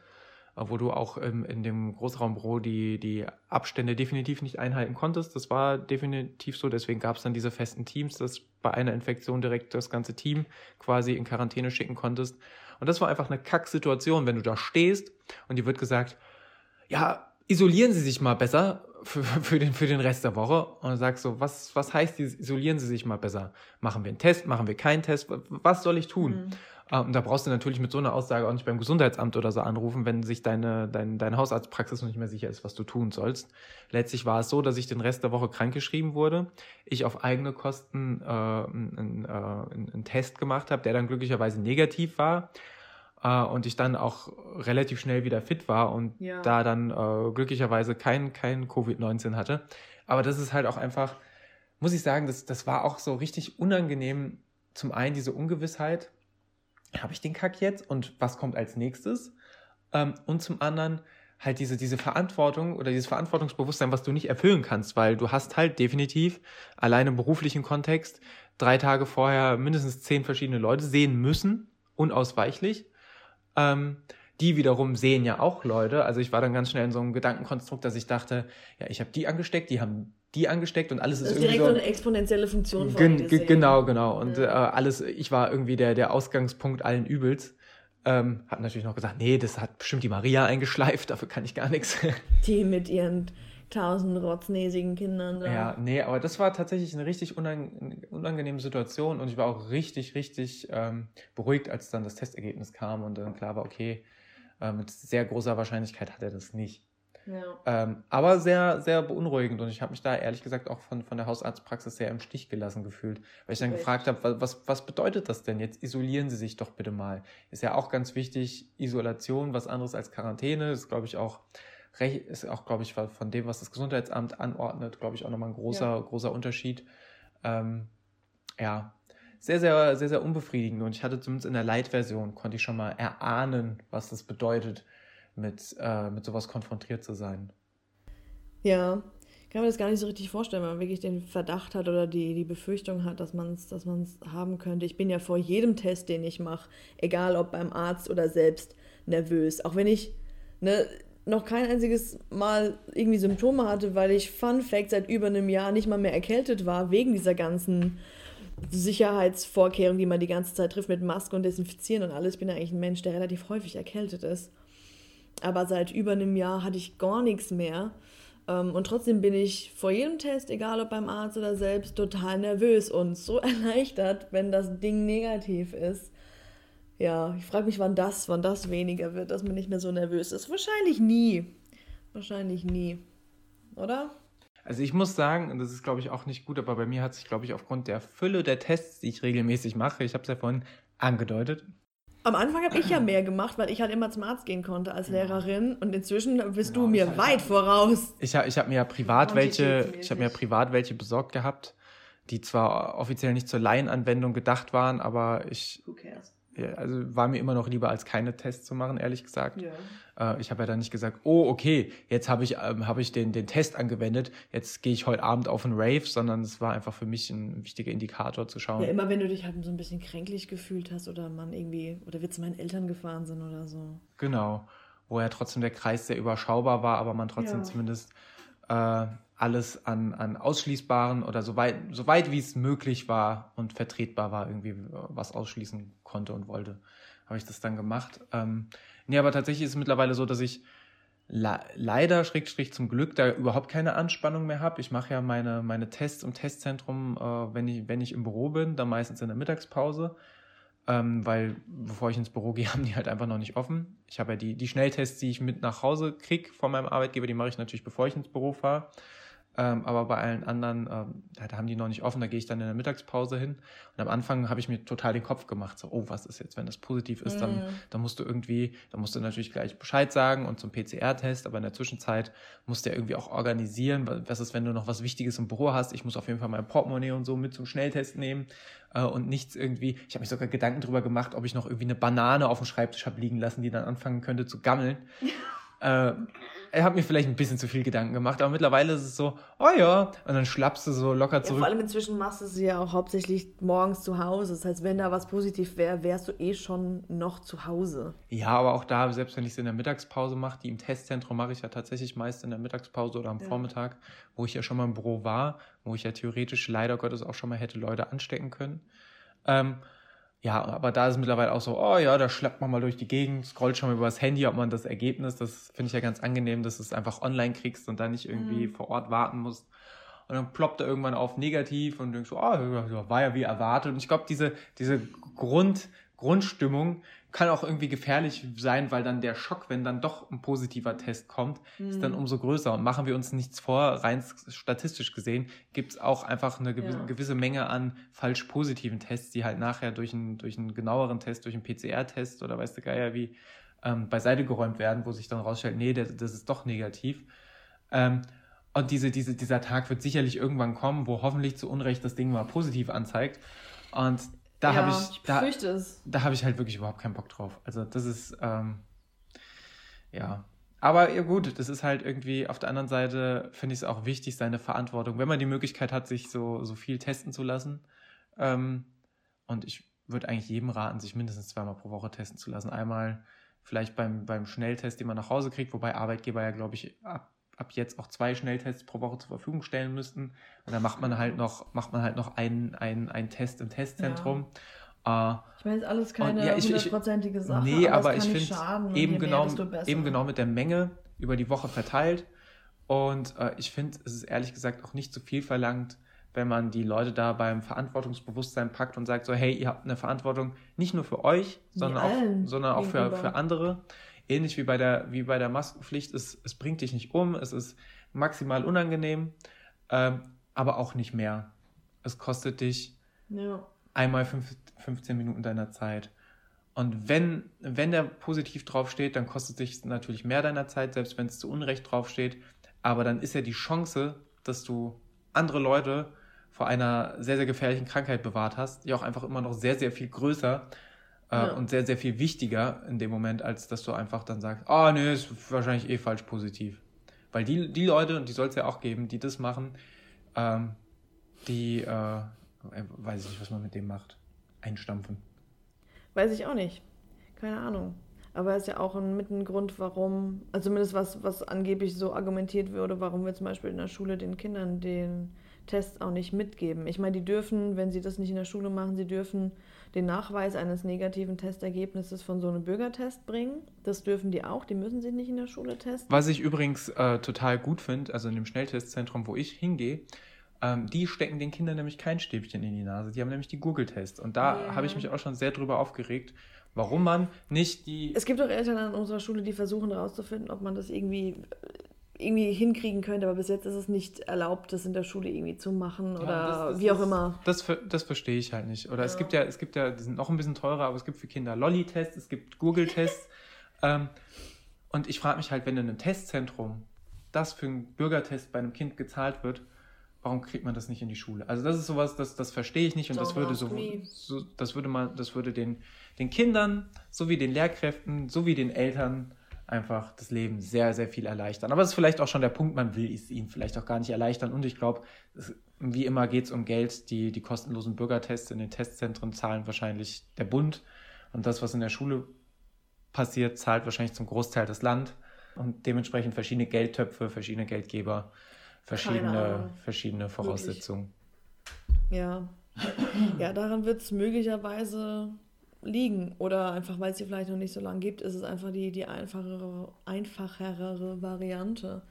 äh, wo du auch ähm, in dem Großraumbüro die, die Abstände definitiv nicht einhalten konntest. Das war definitiv so. Deswegen gab es dann diese festen Teams, dass bei einer Infektion direkt das ganze Team quasi in Quarantäne schicken konntest. Und das war einfach eine Kacksituation, wenn du da stehst und dir wird gesagt, ja, isolieren Sie sich mal besser, für, für, den, für den Rest der Woche und sagst so, was, was heißt, isolieren Sie sich mal besser? Machen wir einen Test, machen wir keinen Test? Was soll ich tun? Mhm. Äh, und da brauchst du natürlich mit so einer Aussage auch nicht beim Gesundheitsamt oder so anrufen, wenn sich deine, dein, deine Hausarztpraxis noch nicht mehr sicher ist, was du tun sollst. Letztlich war es so, dass ich den Rest der Woche krankgeschrieben wurde, ich auf eigene Kosten äh, einen, äh, einen Test gemacht habe, der dann glücklicherweise negativ war äh, und ich dann auch relativ schnell wieder fit war und ja. da dann äh, glücklicherweise kein, kein Covid-19 hatte. Aber das ist halt auch einfach, muss ich sagen, das, das war auch so richtig unangenehm. Zum einen diese Ungewissheit, habe ich den Kack jetzt und was kommt als nächstes? Ähm, und zum anderen halt diese, diese Verantwortung oder dieses Verantwortungsbewusstsein, was du nicht erfüllen kannst, weil du hast halt definitiv allein im beruflichen Kontext drei Tage vorher mindestens zehn verschiedene Leute sehen müssen, unausweichlich. Ähm, die wiederum sehen ja auch Leute. Also ich war dann ganz schnell in so einem Gedankenkonstrukt, dass ich dachte, ja, ich habe die angesteckt, die haben die angesteckt und alles ist, ist irgendwie direkt so, eine exponentielle Funktion von gen, Genau, genau. Und ja. äh, alles, ich war irgendwie der, der Ausgangspunkt allen Übels. Ähm, hab natürlich noch gesagt, nee, das hat bestimmt die Maria eingeschleift, dafür kann ich gar nichts. Die mit ihren tausend rotznäsigen Kindern da. Ja, nee, aber das war tatsächlich eine richtig unangenehme Situation und ich war auch richtig, richtig ähm, beruhigt, als dann das Testergebnis kam und dann klar war, okay, äh, mit sehr großer Wahrscheinlichkeit hat er das nicht. Ja. Ähm, aber sehr, sehr beunruhigend und ich habe mich da ehrlich gesagt auch von, von der Hausarztpraxis sehr im Stich gelassen gefühlt, weil ich dann Echt? gefragt habe, was, was bedeutet das denn? Jetzt isolieren Sie sich doch bitte mal. Ist ja auch ganz wichtig, Isolation, was anderes als Quarantäne, ist glaube ich auch ist auch, glaube ich, von dem, was das Gesundheitsamt anordnet, glaube ich, auch nochmal ein großer, ja. großer Unterschied. Ähm, ja, sehr, sehr, sehr, sehr unbefriedigend. Und ich hatte zumindest in der Light-Version, konnte ich schon mal erahnen, was das bedeutet, mit, äh, mit sowas konfrontiert zu sein. Ja, ich kann mir das gar nicht so richtig vorstellen, wenn man wirklich den Verdacht hat oder die, die Befürchtung hat, dass man es dass haben könnte. Ich bin ja vor jedem Test, den ich mache, egal ob beim Arzt oder selbst, nervös. Auch wenn ich ne, noch kein einziges Mal irgendwie Symptome hatte, weil ich Fun Fact seit über einem Jahr nicht mal mehr erkältet war, wegen dieser ganzen Sicherheitsvorkehrungen, die man die ganze Zeit trifft mit Maske und Desinfizieren und alles. Ich bin ja eigentlich ein Mensch, der relativ häufig erkältet ist. Aber seit über einem Jahr hatte ich gar nichts mehr. Ähm, und trotzdem bin ich vor jedem Test, egal ob beim Arzt oder selbst, total nervös und so erleichtert, wenn das Ding negativ ist. Ja, ich frage mich, wann das, wann das weniger wird, dass man nicht mehr so nervös ist. Wahrscheinlich nie. Wahrscheinlich nie. Oder? Also ich muss sagen, und das ist glaube ich auch nicht gut, aber bei mir hat sich glaube ich aufgrund der Fülle der Tests, die ich regelmäßig mache, ich habe es ja vorhin angedeutet, am Anfang habe ich ja mehr gemacht, weil ich halt immer zum Arzt gehen konnte als Lehrerin und inzwischen bist genau, du mir halt weit voraus. Ich, ich habe mir ja privat welche, ich habe mir privat welche besorgt gehabt, die zwar offiziell nicht zur Laienanwendung gedacht waren, aber ich Who cares? Also war mir immer noch lieber, als keine Tests zu machen, ehrlich gesagt. Ja. Äh, ich habe ja dann nicht gesagt, oh, okay, jetzt habe ich, ähm, hab ich den, den Test angewendet, jetzt gehe ich heute Abend auf einen Rave, sondern es war einfach für mich ein wichtiger Indikator zu schauen. Ja, immer wenn du dich halt so ein bisschen kränklich gefühlt hast oder man irgendwie, oder wir zu meinen Eltern gefahren sind oder so. Genau, wo ja trotzdem der Kreis sehr überschaubar war, aber man trotzdem ja. zumindest äh, alles an, an ausschließbaren oder so weit, so weit wie es möglich war und vertretbar war, irgendwie was ausschließen konnte und wollte, habe ich das dann gemacht. Ähm, nee, aber tatsächlich ist es mittlerweile so, dass ich leider, Schrägstrich zum Glück, da überhaupt keine Anspannung mehr habe. Ich mache ja meine, meine Tests im Testzentrum, äh, wenn, ich, wenn ich im Büro bin, dann meistens in der Mittagspause. Ähm, weil bevor ich ins Büro gehe, haben die halt einfach noch nicht offen. Ich habe ja die, die Schnelltests, die ich mit nach Hause kriege von meinem Arbeitgeber, die mache ich natürlich, bevor ich ins Büro fahre. Ähm, aber bei allen anderen, ähm, da haben die noch nicht offen, da gehe ich dann in der Mittagspause hin. Und am Anfang habe ich mir total den Kopf gemacht, so, oh, was ist jetzt, wenn das positiv ist, dann, mhm. dann musst du irgendwie, dann musst du natürlich gleich Bescheid sagen und zum PCR-Test, aber in der Zwischenzeit musst du ja irgendwie auch organisieren, was ist, wenn du noch was Wichtiges im Büro hast, ich muss auf jeden Fall mein Portemonnaie und so mit zum Schnelltest nehmen äh, und nichts irgendwie, ich habe mich sogar Gedanken drüber gemacht, ob ich noch irgendwie eine Banane auf dem Schreibtisch habe liegen lassen, die dann anfangen könnte zu gammeln. äh, er hat mir vielleicht ein bisschen zu viel Gedanken gemacht, aber mittlerweile ist es so, oh ja, und dann schlappst du so locker zurück. Ja, vor allem inzwischen machst du sie ja auch hauptsächlich morgens zu Hause. Das heißt, wenn da was positiv wäre, wärst du eh schon noch zu Hause. Ja, aber auch da, selbst wenn ich es in der Mittagspause mache, die im Testzentrum mache ich ja tatsächlich meist in der Mittagspause oder am ja. Vormittag, wo ich ja schon mal im Büro war, wo ich ja theoretisch leider Gottes auch schon mal hätte Leute anstecken können. Ähm, ja, aber da ist es mittlerweile auch so, oh ja, da schleppt man mal durch die Gegend, scrollt schon mal über das Handy, ob man das Ergebnis, das finde ich ja ganz angenehm, dass du es einfach online kriegst und dann nicht irgendwie mhm. vor Ort warten musst. Und dann ploppt er irgendwann auf negativ und denkst so, oh, war ja wie erwartet. Und ich glaube, diese, diese Grund, Grundstimmung kann auch irgendwie gefährlich sein, weil dann der Schock, wenn dann doch ein positiver Test kommt, mhm. ist dann mhm. umso größer. Und machen wir uns nichts vor, rein statistisch gesehen, gibt es auch einfach eine gewisse, ja. gewisse, Menge an falsch positiven Tests, die halt nachher durch einen, durch einen genaueren Test, durch einen PCR-Test oder weißt du Geier wie ähm, beiseite geräumt werden, wo sich dann rausstellt, nee, das, das ist doch negativ. Ähm, und diese, diese, dieser Tag wird sicherlich irgendwann kommen, wo hoffentlich zu Unrecht das Ding mal positiv anzeigt. Und da ja, habe ich, ich da, da habe ich halt wirklich überhaupt keinen Bock drauf. Also das ist, ähm, ja. Aber ja gut, das ist halt irgendwie, auf der anderen Seite finde ich es auch wichtig, seine Verantwortung, wenn man die Möglichkeit hat, sich so, so viel testen zu lassen. Ähm, und ich würde eigentlich jedem raten, sich mindestens zweimal pro Woche testen zu lassen. Einmal vielleicht beim, beim Schnelltest, den man nach Hause kriegt, wobei Arbeitgeber ja, glaube ich, ab ab jetzt auch zwei Schnelltests pro Woche zur Verfügung stellen müssten. Und dann macht man halt noch, macht man halt noch einen, einen, einen Test im Testzentrum. Ja. Uh, ich meine, ist alles keine hundertprozentige ja, Sache. Nee, aber, aber ich finde eben, genau, eben genau mit der Menge über die Woche verteilt. Und uh, ich finde, es ist ehrlich gesagt auch nicht zu viel verlangt, wenn man die Leute da beim Verantwortungsbewusstsein packt und sagt so, hey, ihr habt eine Verantwortung nicht nur für euch, sondern auch, sondern auch für, für andere ähnlich wie bei der, wie bei der Maskenpflicht, es, es bringt dich nicht um, es ist maximal unangenehm, ähm, aber auch nicht mehr. Es kostet dich ja. einmal fünf, 15 Minuten deiner Zeit. Und wenn, wenn der positiv draufsteht, dann kostet es dich natürlich mehr deiner Zeit, selbst wenn es zu Unrecht draufsteht. Aber dann ist ja die Chance, dass du andere Leute vor einer sehr, sehr gefährlichen Krankheit bewahrt hast, ja auch einfach immer noch sehr, sehr viel größer, ja. und sehr, sehr viel wichtiger in dem Moment, als dass du einfach dann sagst, ah, oh, nee, ist wahrscheinlich eh falsch positiv. Weil die, die Leute, und die soll es ja auch geben, die das machen, ähm, die, äh, weiß ich nicht, was man mit dem macht, einstampfen. Weiß ich auch nicht. Keine Ahnung. Aber es ist ja auch ein, mit ein Grund, warum, also zumindest was, was angeblich so argumentiert würde, warum wir zum Beispiel in der Schule den Kindern den Test auch nicht mitgeben. Ich meine, die dürfen, wenn sie das nicht in der Schule machen, sie dürfen den Nachweis eines negativen Testergebnisses von so einem Bürgertest bringen. Das dürfen die auch, die müssen sie nicht in der Schule testen. Was ich übrigens äh, total gut finde, also in dem Schnelltestzentrum, wo ich hingehe, ähm, die stecken den Kindern nämlich kein Stäbchen in die Nase. Die haben nämlich die Google-Tests. Und da yeah. habe ich mich auch schon sehr drüber aufgeregt, warum man nicht die. Es gibt auch Eltern an unserer Schule, die versuchen herauszufinden, ob man das irgendwie irgendwie hinkriegen könnte, aber bis jetzt ist es nicht erlaubt, das in der Schule irgendwie zu machen oder ja, das, das, wie auch das, immer. Das, das verstehe ich halt nicht. Oder ja. es gibt ja, es gibt ja, die sind noch ein bisschen teurer, aber es gibt für Kinder Lolli-Tests, es gibt Google-Tests. ähm, und ich frage mich halt, wenn in einem Testzentrum das für einen Bürgertest bei einem Kind gezahlt wird, warum kriegt man das nicht in die Schule? Also das ist sowas, das, das verstehe ich nicht und das würde so, so, das würde man, das würde den, den Kindern sowie den Lehrkräften sowie den Eltern einfach das Leben sehr, sehr viel erleichtern. Aber es ist vielleicht auch schon der Punkt, man will es ihnen vielleicht auch gar nicht erleichtern. Und ich glaube, wie immer geht es um Geld. Die, die kostenlosen Bürgertests in den Testzentren zahlen wahrscheinlich der Bund. Und das, was in der Schule passiert, zahlt wahrscheinlich zum Großteil das Land. Und dementsprechend verschiedene Geldtöpfe, verschiedene Geldgeber, verschiedene, verschiedene Voraussetzungen. Ja. Ja, daran wird es möglicherweise liegen. Oder einfach, weil es sie vielleicht noch nicht so lange gibt, ist es einfach die, die einfachere, einfachere Variante,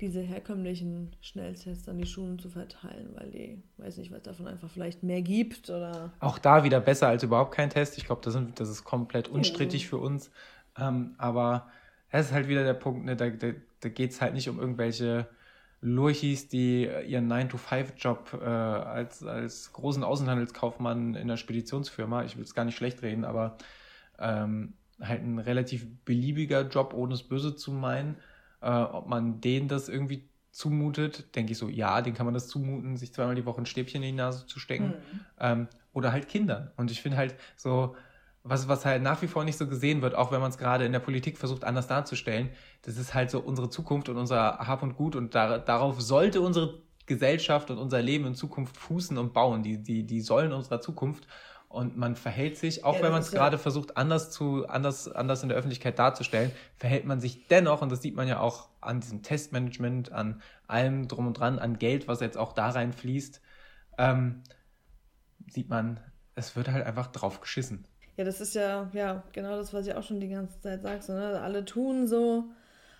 diese herkömmlichen Schnelltests an die Schulen zu verteilen, weil die, weiß nicht, was davon einfach vielleicht mehr gibt oder. Auch da wieder besser als überhaupt kein Test. Ich glaube, das, das ist komplett unstrittig ja. für uns. Ähm, aber es ist halt wieder der Punkt, ne, da, da, da geht es halt nicht um irgendwelche Lurchis, die ihren 9-to-5-Job äh, als, als großen Außenhandelskaufmann in der Speditionsfirma, ich will es gar nicht schlecht reden, aber ähm, halt ein relativ beliebiger Job, ohne es böse zu meinen. Äh, ob man denen das irgendwie zumutet, denke ich so, ja, den kann man das zumuten, sich zweimal die Woche ein Stäbchen in die Nase zu stecken. Mhm. Ähm, oder halt Kindern. Und ich finde halt so, was, was halt nach wie vor nicht so gesehen wird, auch wenn man es gerade in der Politik versucht, anders darzustellen, das ist halt so unsere Zukunft und unser Hab und Gut und da, darauf sollte unsere Gesellschaft und unser Leben in Zukunft fußen und bauen. Die, die, die Säulen unserer Zukunft. Und man verhält sich, auch ja, wenn man es ja gerade versucht, anders zu, anders, anders in der Öffentlichkeit darzustellen, verhält man sich dennoch, und das sieht man ja auch an diesem Testmanagement, an allem drum und dran, an Geld, was jetzt auch da reinfließt, ähm, sieht man, es wird halt einfach drauf geschissen. Ja, das ist ja, ja, genau das, was ich auch schon die ganze Zeit sage. So, ne? Alle tun so,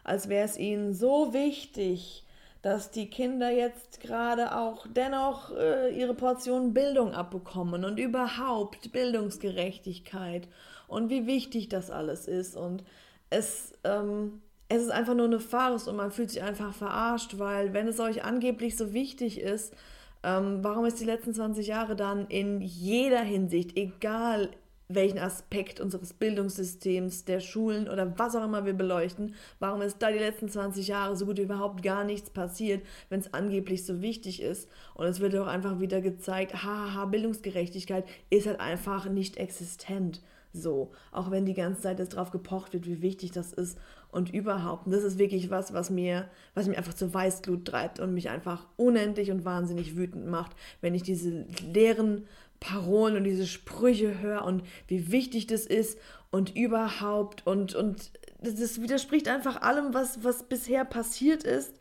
als wäre es ihnen so wichtig, dass die Kinder jetzt gerade auch dennoch äh, ihre Portion Bildung abbekommen und überhaupt Bildungsgerechtigkeit und wie wichtig das alles ist. Und es, ähm, es ist einfach nur eine Farce und man fühlt sich einfach verarscht, weil wenn es euch angeblich so wichtig ist, ähm, warum ist die letzten 20 Jahre dann in jeder Hinsicht, egal welchen Aspekt unseres Bildungssystems, der Schulen oder was auch immer wir beleuchten, warum ist da die letzten 20 Jahre so gut wie überhaupt gar nichts passiert, wenn es angeblich so wichtig ist. Und es wird auch einfach wieder gezeigt, haha, Bildungsgerechtigkeit ist halt einfach nicht existent. So, auch wenn die ganze Zeit jetzt drauf gepocht wird, wie wichtig das ist und überhaupt. Und das ist wirklich was, was mir, was mir einfach zur Weißglut treibt und mich einfach unendlich und wahnsinnig wütend macht, wenn ich diese leeren Parolen und diese Sprüche höre und wie wichtig das ist und überhaupt und, und das widerspricht einfach allem, was, was bisher passiert ist.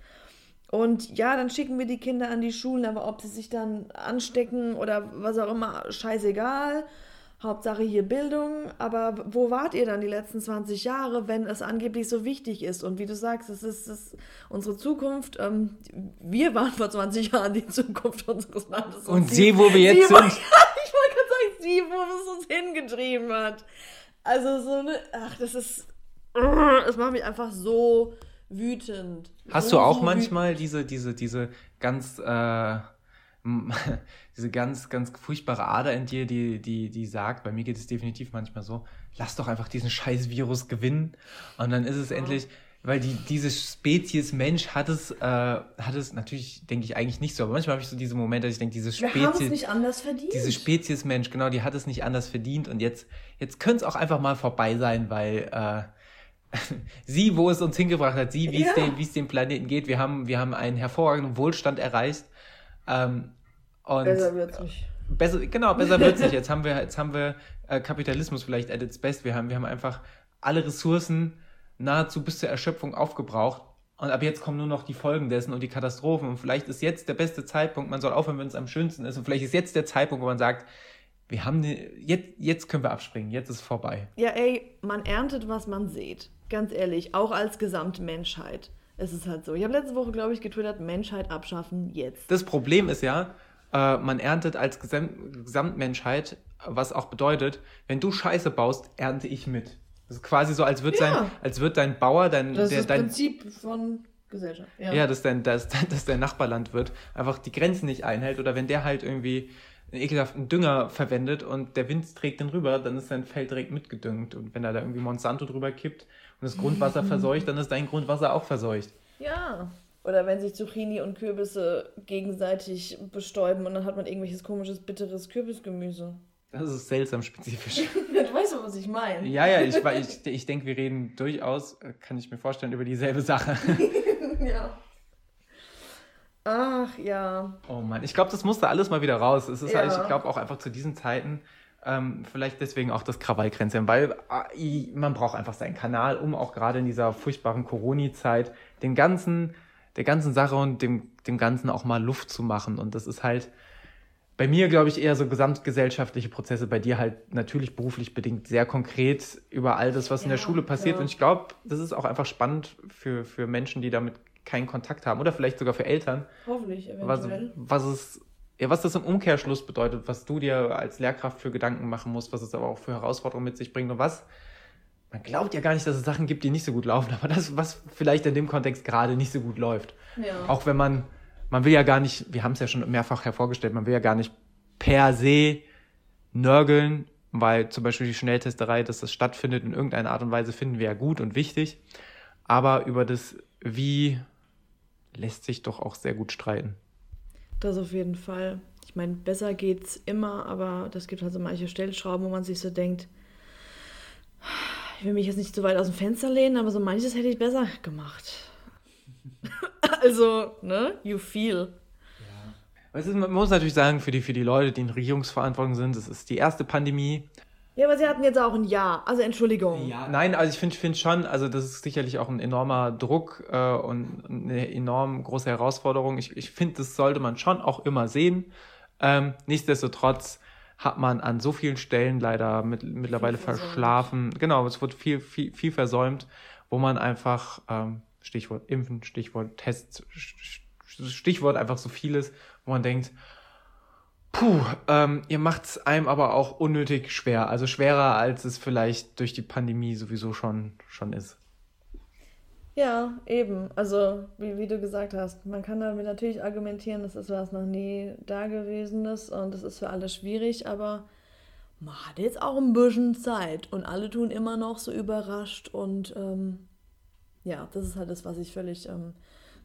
Und ja, dann schicken wir die Kinder an die Schulen, aber ob sie sich dann anstecken oder was auch immer, scheißegal. Hauptsache hier Bildung, aber wo wart ihr dann die letzten 20 Jahre, wenn es angeblich so wichtig ist? Und wie du sagst, es ist, ist unsere Zukunft. Ähm, wir waren vor 20 Jahren die Zukunft unseres Landes. Und, und sie, wo wir jetzt sind. ich wollte gerade sagen, sie, wo es uns hingetrieben hat. Also so eine, ach, das ist, es macht mich einfach so wütend. Hast so, du auch so manchmal diese, diese, diese ganz, äh, diese ganz, ganz furchtbare Ader in dir, die, die, die sagt, bei mir geht es definitiv manchmal so, lass doch einfach diesen scheiß Virus gewinnen. Und dann ist es ja. endlich, weil die, diese Spezies Mensch hat es, äh, hat es natürlich, denke ich, eigentlich nicht so. Aber manchmal habe ich so diese Momente, dass ich denke, diese Spezies. Wir haben es nicht anders verdient. Diese Spezies Mensch, genau, die hat es nicht anders verdient. Und jetzt, jetzt könnte es auch einfach mal vorbei sein, weil äh, sie, wo es uns hingebracht hat, sie, wie ja. es dem, wie es dem Planeten geht. Wir haben, wir haben einen hervorragenden Wohlstand erreicht. Ähm, und besser wird's nicht. Besser, genau, besser wird's nicht. Jetzt haben wir, jetzt haben wir äh, Kapitalismus vielleicht at its best. Wir haben, wir haben einfach alle Ressourcen nahezu bis zur Erschöpfung aufgebraucht. Und ab jetzt kommen nur noch die Folgen dessen und die Katastrophen. Und vielleicht ist jetzt der beste Zeitpunkt, man soll aufhören, wenn es am schönsten ist. Und vielleicht ist jetzt der Zeitpunkt, wo man sagt, wir haben die, jetzt, jetzt können wir abspringen, jetzt ist vorbei. Ja, ey, man erntet, was man sieht. Ganz ehrlich, auch als Gesamtmenschheit. Es ist halt so. Ich habe letzte Woche, glaube ich, getwittert, Menschheit abschaffen jetzt. Das Problem ist ja, äh, man erntet als Gesam Gesamtmenschheit, was auch bedeutet, wenn du Scheiße baust, ernte ich mit. Das ist quasi so, als wird, ja. sein, als wird dein Bauer, dein, das der, ist das dein, Prinzip von Gesellschaft. Ja, ja dass, dein, dass, dass dein Nachbarland wird, einfach die Grenzen nicht einhält oder wenn der halt irgendwie einen ekelhaften Dünger verwendet und der Wind trägt den rüber, dann ist sein Feld direkt mitgedüngt. Und wenn er da irgendwie Monsanto drüber kippt und das Grundwasser verseucht, dann ist dein Grundwasser auch verseucht. Ja. Oder wenn sich Zucchini und Kürbisse gegenseitig bestäuben und dann hat man irgendwelches komisches, bitteres Kürbisgemüse. Das ist seltsam spezifisch. du weißt doch, was ich meine. Ja, ja, ich, ich, ich denke, wir reden durchaus, kann ich mir vorstellen, über dieselbe Sache. ja. Ach ja. Oh Mann, ich glaube, das musste alles mal wieder raus. Es ist ja. halt, ich glaube auch einfach zu diesen Zeiten, ähm, vielleicht deswegen auch das Krawallkränzchen, weil äh, man braucht einfach seinen Kanal, um auch gerade in dieser furchtbaren Corona-Zeit den ganzen, der ganzen Sache und dem, dem Ganzen auch mal Luft zu machen. Und das ist halt, bei mir, glaube ich, eher so gesamtgesellschaftliche Prozesse, bei dir halt natürlich beruflich bedingt sehr konkret über all das, was ja, in der Schule passiert. Ja. Und ich glaube, das ist auch einfach spannend für, für Menschen, die damit keinen Kontakt haben oder vielleicht sogar für Eltern. Hoffentlich, eventuell. Was, was es ja, was das im Umkehrschluss bedeutet, was du dir als Lehrkraft für Gedanken machen musst, was es aber auch für Herausforderungen mit sich bringt und was. Man glaubt ja gar nicht, dass es Sachen gibt, die nicht so gut laufen, aber das, was vielleicht in dem Kontext gerade nicht so gut läuft. Ja. Auch wenn man man will ja gar nicht, wir haben es ja schon mehrfach hervorgestellt, man will ja gar nicht per se nörgeln, weil zum Beispiel die Schnelltesterei, dass das stattfindet in irgendeiner Art und Weise, finden wir ja gut und wichtig. Aber über das Wie lässt sich doch auch sehr gut streiten. Das auf jeden Fall. Ich meine, besser geht's immer, aber das gibt halt so manche Stellschrauben, wo man sich so denkt, ich will mich jetzt nicht zu weit aus dem Fenster lehnen, aber so manches hätte ich besser gemacht. also, ne? You feel. Ja. man muss natürlich sagen, für die, für die Leute, die in Regierungsverantwortung sind, es ist die erste Pandemie. Ja, aber sie hatten jetzt auch ein Jahr. Also Entschuldigung. Ja, nein, also ich finde find schon, also das ist sicherlich auch ein enormer Druck äh, und eine enorm große Herausforderung. Ich, ich finde, das sollte man schon auch immer sehen. Ähm, nichtsdestotrotz hat man an so vielen Stellen leider mit, mittlerweile verschlafen. Genau, es wird viel, viel, viel versäumt, wo man einfach, ähm, Stichwort Impfen, Stichwort Tests, Stichwort einfach so vieles, wo man denkt, puh, ähm, ihr macht es einem aber auch unnötig schwer. Also schwerer, als es vielleicht durch die Pandemie sowieso schon, schon ist. Ja, eben. Also, wie, wie du gesagt hast, man kann damit natürlich argumentieren, das ist was noch nie Dagewesenes und das ist für alle schwierig, aber man hat jetzt auch ein bisschen Zeit und alle tun immer noch so überrascht und ähm, ja, das ist halt das, was ich völlig ähm,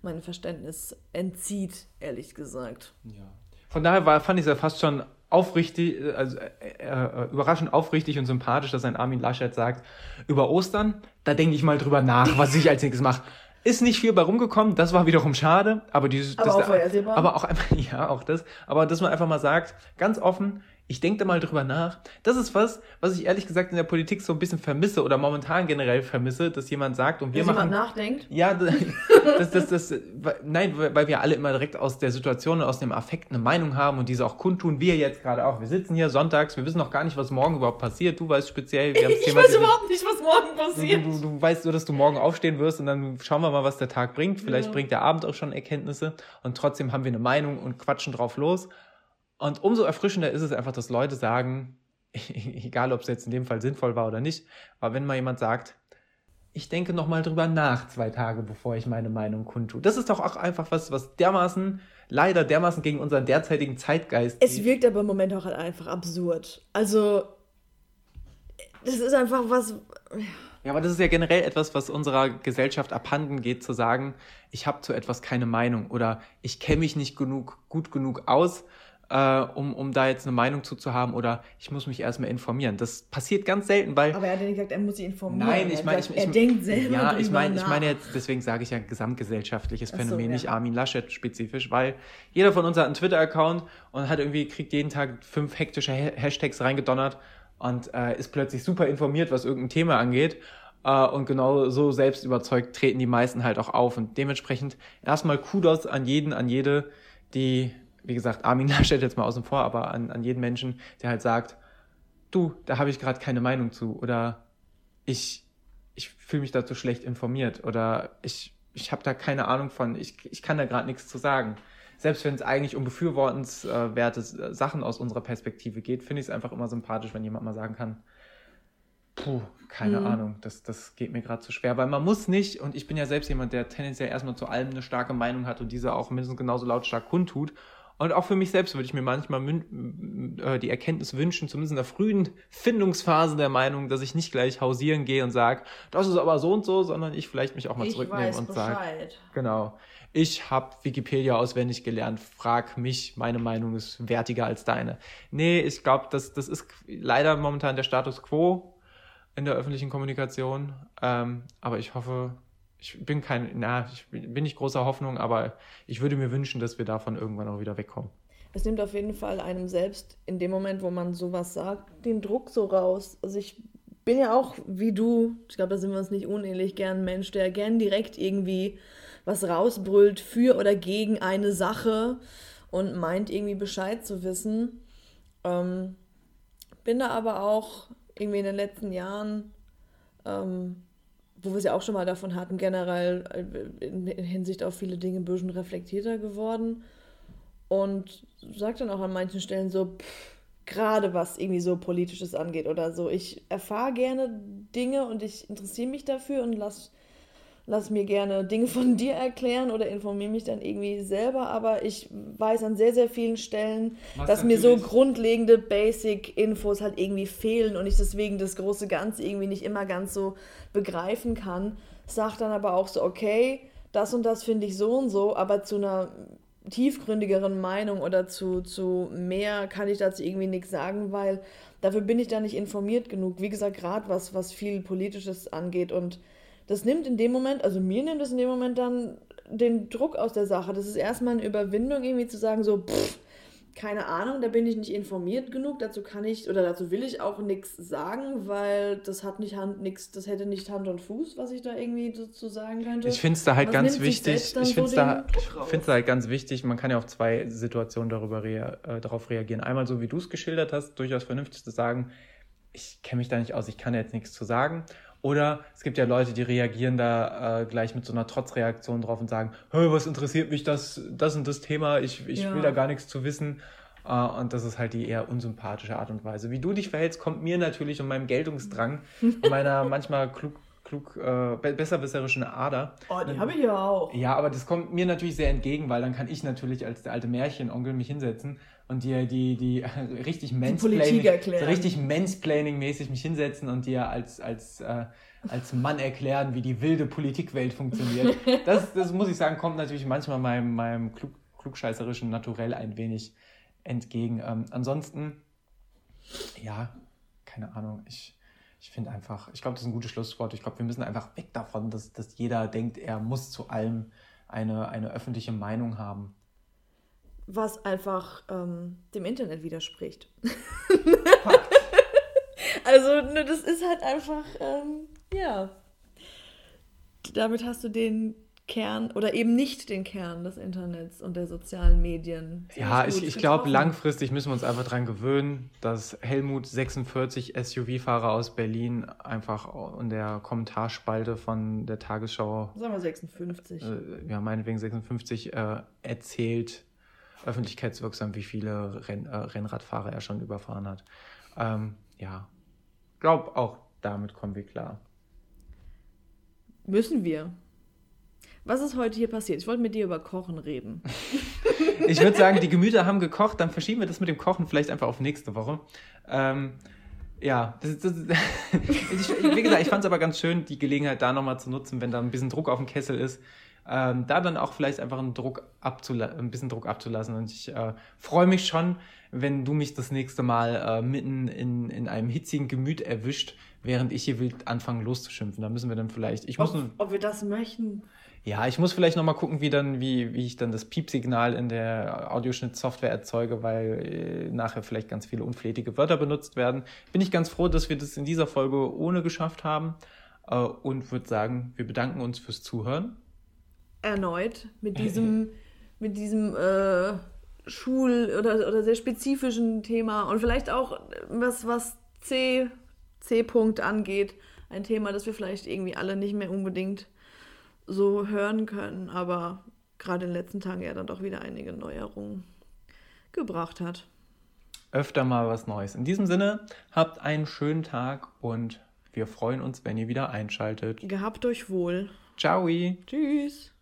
meinem Verständnis entzieht, ehrlich gesagt. Ja. Von daher war, fand ich es ja fast schon aufrichtig, also äh, äh, überraschend aufrichtig und sympathisch, dass ein Armin Laschet sagt, über Ostern, da denke ich mal drüber nach, was ich als nächstes mache. Ist nicht viel bei rumgekommen, das war wiederum schade, aber dieses, aber das, auch. Aber auch einfach, ja, auch das, aber dass man einfach mal sagt, ganz offen, ich denke da mal drüber nach. Das ist was, was ich ehrlich gesagt in der Politik so ein bisschen vermisse oder momentan generell vermisse, dass jemand sagt und wir dass machen. Jemand nachdenkt? Ja, das, das, das, das, nein, weil wir alle immer direkt aus der Situation und aus dem Affekt eine Meinung haben und diese auch kundtun. Wir jetzt gerade auch. Wir sitzen hier sonntags, wir wissen noch gar nicht, was morgen überhaupt passiert. Du weißt speziell, wir haben Ich Thema, weiß überhaupt nicht, was morgen passiert. Du, du, du, weißt nur, dass du morgen aufstehen wirst und dann schauen wir mal, was der Tag bringt. Vielleicht ja. bringt der Abend auch schon Erkenntnisse und trotzdem haben wir eine Meinung und quatschen drauf los. Und umso erfrischender ist es einfach, dass Leute sagen, egal ob es jetzt in dem Fall sinnvoll war oder nicht, aber wenn mal jemand sagt, ich denke nochmal drüber nach, zwei Tage bevor ich meine Meinung kundtue. Das ist doch auch einfach was, was dermaßen, leider dermaßen gegen unseren derzeitigen Zeitgeist. Es wirkt aber im Moment auch halt einfach absurd. Also, das ist einfach was. Ja, aber das ist ja generell etwas, was unserer Gesellschaft abhanden geht, zu sagen, ich habe zu etwas keine Meinung oder ich kenne mich nicht genug, gut genug aus äh, um, um da jetzt eine Meinung zu, zu haben oder ich muss mich erstmal informieren. Das passiert ganz selten, weil. Aber er hat ja nicht gesagt, er muss sich informieren. Nein, ich meine, ich, ich, er denkt selber. Ja, ich meine, ich meine jetzt, deswegen sage ich ja gesamtgesellschaftliches Phänomen, so, ja. nicht Armin Laschet spezifisch, weil jeder von uns hat einen Twitter-Account und hat irgendwie, kriegt jeden Tag fünf hektische Hashtags reingedonnert und äh, ist plötzlich super informiert, was irgendein Thema angeht. Uh, und genau so selbst überzeugt treten die meisten halt auch auf. Und dementsprechend erstmal Kudos an jeden, an jede, die wie gesagt, Armin Laschet jetzt mal außen vor, aber an, an jeden Menschen, der halt sagt, du, da habe ich gerade keine Meinung zu oder ich, ich fühle mich dazu schlecht informiert oder ich, ich habe da keine Ahnung von, ich, ich kann da gerade nichts zu sagen. Selbst wenn es eigentlich um befürwortenswerte Sachen aus unserer Perspektive geht, finde ich es einfach immer sympathisch, wenn jemand mal sagen kann, puh, keine mhm. Ahnung, das, das geht mir gerade zu schwer, weil man muss nicht, und ich bin ja selbst jemand, der tendenziell erstmal zu allem eine starke Meinung hat und diese auch mindestens genauso lautstark kundtut und auch für mich selbst würde ich mir manchmal äh, die Erkenntnis wünschen, zumindest in der frühen Findungsphase der Meinung, dass ich nicht gleich hausieren gehe und sage, das ist aber so und so, sondern ich vielleicht mich auch mal ich zurücknehme und sage, genau, ich habe Wikipedia auswendig gelernt, frag mich, meine Meinung ist wertiger als deine. Nee, ich glaube, das, das ist leider momentan der Status quo in der öffentlichen Kommunikation, ähm, aber ich hoffe, ich bin kein, na, ich bin nicht großer Hoffnung, aber ich würde mir wünschen, dass wir davon irgendwann auch wieder wegkommen. Es nimmt auf jeden Fall einem selbst in dem Moment, wo man sowas sagt, den Druck so raus. Also ich bin ja auch wie du, ich glaube, da sind wir uns nicht unähnlich, gern ein Mensch, der gern direkt irgendwie was rausbrüllt für oder gegen eine Sache und meint irgendwie Bescheid zu wissen. Ähm, bin da aber auch irgendwie in den letzten Jahren ähm, wo wir es ja auch schon mal davon hatten, generell äh, in, Hinsicht auf viele Dinge ein bisschen reflektierter geworden. Und sagt dann auch an manchen Stellen so, gerade was irgendwie so politisches angeht oder so. Ich erfahre gerne Dinge und ich interessiere mich dafür und lasse lass mir gerne Dinge von dir erklären oder informiere mich dann irgendwie selber, aber ich weiß an sehr, sehr vielen Stellen, Was dass mir so grundlegende Basic-Infos halt irgendwie fehlen und ich deswegen das große Ganze irgendwie nicht immer ganz so begreifen kann. Sag dann aber auch so, okay, das und das finde ich so und so, aber zu einer tiefgründigeren Meinung oder zu, zu mehr kann ich dazu irgendwie nichts sagen, weil dafür bin ich da nicht informiert genug. Wie gesagt, gerade was, was viel Politisches angeht und das nimmt in dem Moment, also mir nimmt es in dem Moment dann den Druck aus der Sache. Das ist erstmal eine Überwindung, irgendwie zu sagen, so, pff, keine Ahnung, da bin ich nicht informiert genug. Dazu kann ich oder dazu will ich auch nichts sagen, weil das hat nicht Hand nichts, das hätte nicht Hand und Fuß, was ich da irgendwie dazu sagen könnte. Ich finde es da halt was ganz wichtig. Ich finde es so da, da halt ganz wichtig. Man kann ja auf zwei Situationen darüber rea äh, darauf reagieren. Einmal so, wie du es geschildert hast, durchaus vernünftig zu sagen, ich kenne mich da nicht aus, ich kann jetzt nichts zu sagen. Oder es gibt ja Leute, die reagieren da äh, gleich mit so einer Trotzreaktion drauf und sagen, was interessiert mich das, das und das Thema, ich, ich ja. will da gar nichts zu wissen. Äh, und das ist halt die eher unsympathische Art und Weise. Wie du dich verhältst, kommt mir natürlich um meinem Geltungsdrang, und meiner manchmal klug, klug äh, besserwisserischen Ader. Oh, die habe ich ja auch. Ja, aber das kommt mir natürlich sehr entgegen, weil dann kann ich natürlich als der alte Märchenonkel mich hinsetzen und dir die, die, richtig Mansplaining, richtig Mansplaining-mäßig mich hinsetzen und dir als, als, äh, als Mann erklären, wie die wilde Politikwelt funktioniert. Das, das muss ich sagen, kommt natürlich manchmal meinem, meinem klug, klugscheißerischen Naturell ein wenig entgegen. Ähm, ansonsten, ja, keine Ahnung, ich, ich finde einfach, ich glaube, das ist ein gutes Schlusswort. Ich glaube, wir müssen einfach weg davon, dass, dass jeder denkt, er muss zu allem eine, eine öffentliche Meinung haben was einfach ähm, dem Internet widerspricht. also, ne, das ist halt einfach, ähm, ja. Damit hast du den Kern oder eben nicht den Kern des Internets und der sozialen Medien. Ja, ich, ich glaube, langfristig müssen wir uns einfach daran gewöhnen, dass Helmut 46 SUV-Fahrer aus Berlin einfach in der Kommentarspalte von der Tagesschau. Sagen wir 56. Äh, ja, meinetwegen 56 äh, erzählt, öffentlichkeitswirksam, wie viele Renn, äh, Rennradfahrer er schon überfahren hat. Ähm, ja, glaube auch damit kommen wir klar. Müssen wir. Was ist heute hier passiert? Ich wollte mit dir über Kochen reden. ich würde sagen, die Gemüter haben gekocht, dann verschieben wir das mit dem Kochen vielleicht einfach auf nächste Woche. Ähm, ja, das, das, ich, wie gesagt, ich fand es aber ganz schön, die Gelegenheit da nochmal zu nutzen, wenn da ein bisschen Druck auf dem Kessel ist, ähm, da dann auch vielleicht einfach einen Druck ein bisschen Druck abzulassen. Und ich äh, freue mich schon, wenn du mich das nächste Mal äh, mitten in, in einem hitzigen Gemüt erwischt, während ich hier wild anfange loszuschimpfen. Da müssen wir dann vielleicht. Ich ob, muss, ob wir das möchten. Ja, ich muss vielleicht nochmal gucken, wie, dann, wie, wie ich dann das Piepsignal in der Audioschnittsoftware erzeuge, weil äh, nachher vielleicht ganz viele unflätige Wörter benutzt werden. Bin ich ganz froh, dass wir das in dieser Folge ohne geschafft haben äh, und würde sagen, wir bedanken uns fürs Zuhören erneut mit diesem, mit diesem äh, Schul- oder, oder sehr spezifischen Thema und vielleicht auch was, was C, C-Punkt angeht, ein Thema, das wir vielleicht irgendwie alle nicht mehr unbedingt so hören können, aber gerade in den letzten Tagen ja dann doch wieder einige Neuerungen gebracht hat. Öfter mal was Neues. In diesem Sinne, habt einen schönen Tag und wir freuen uns, wenn ihr wieder einschaltet. Gehabt euch wohl. Ciao. Tschüss.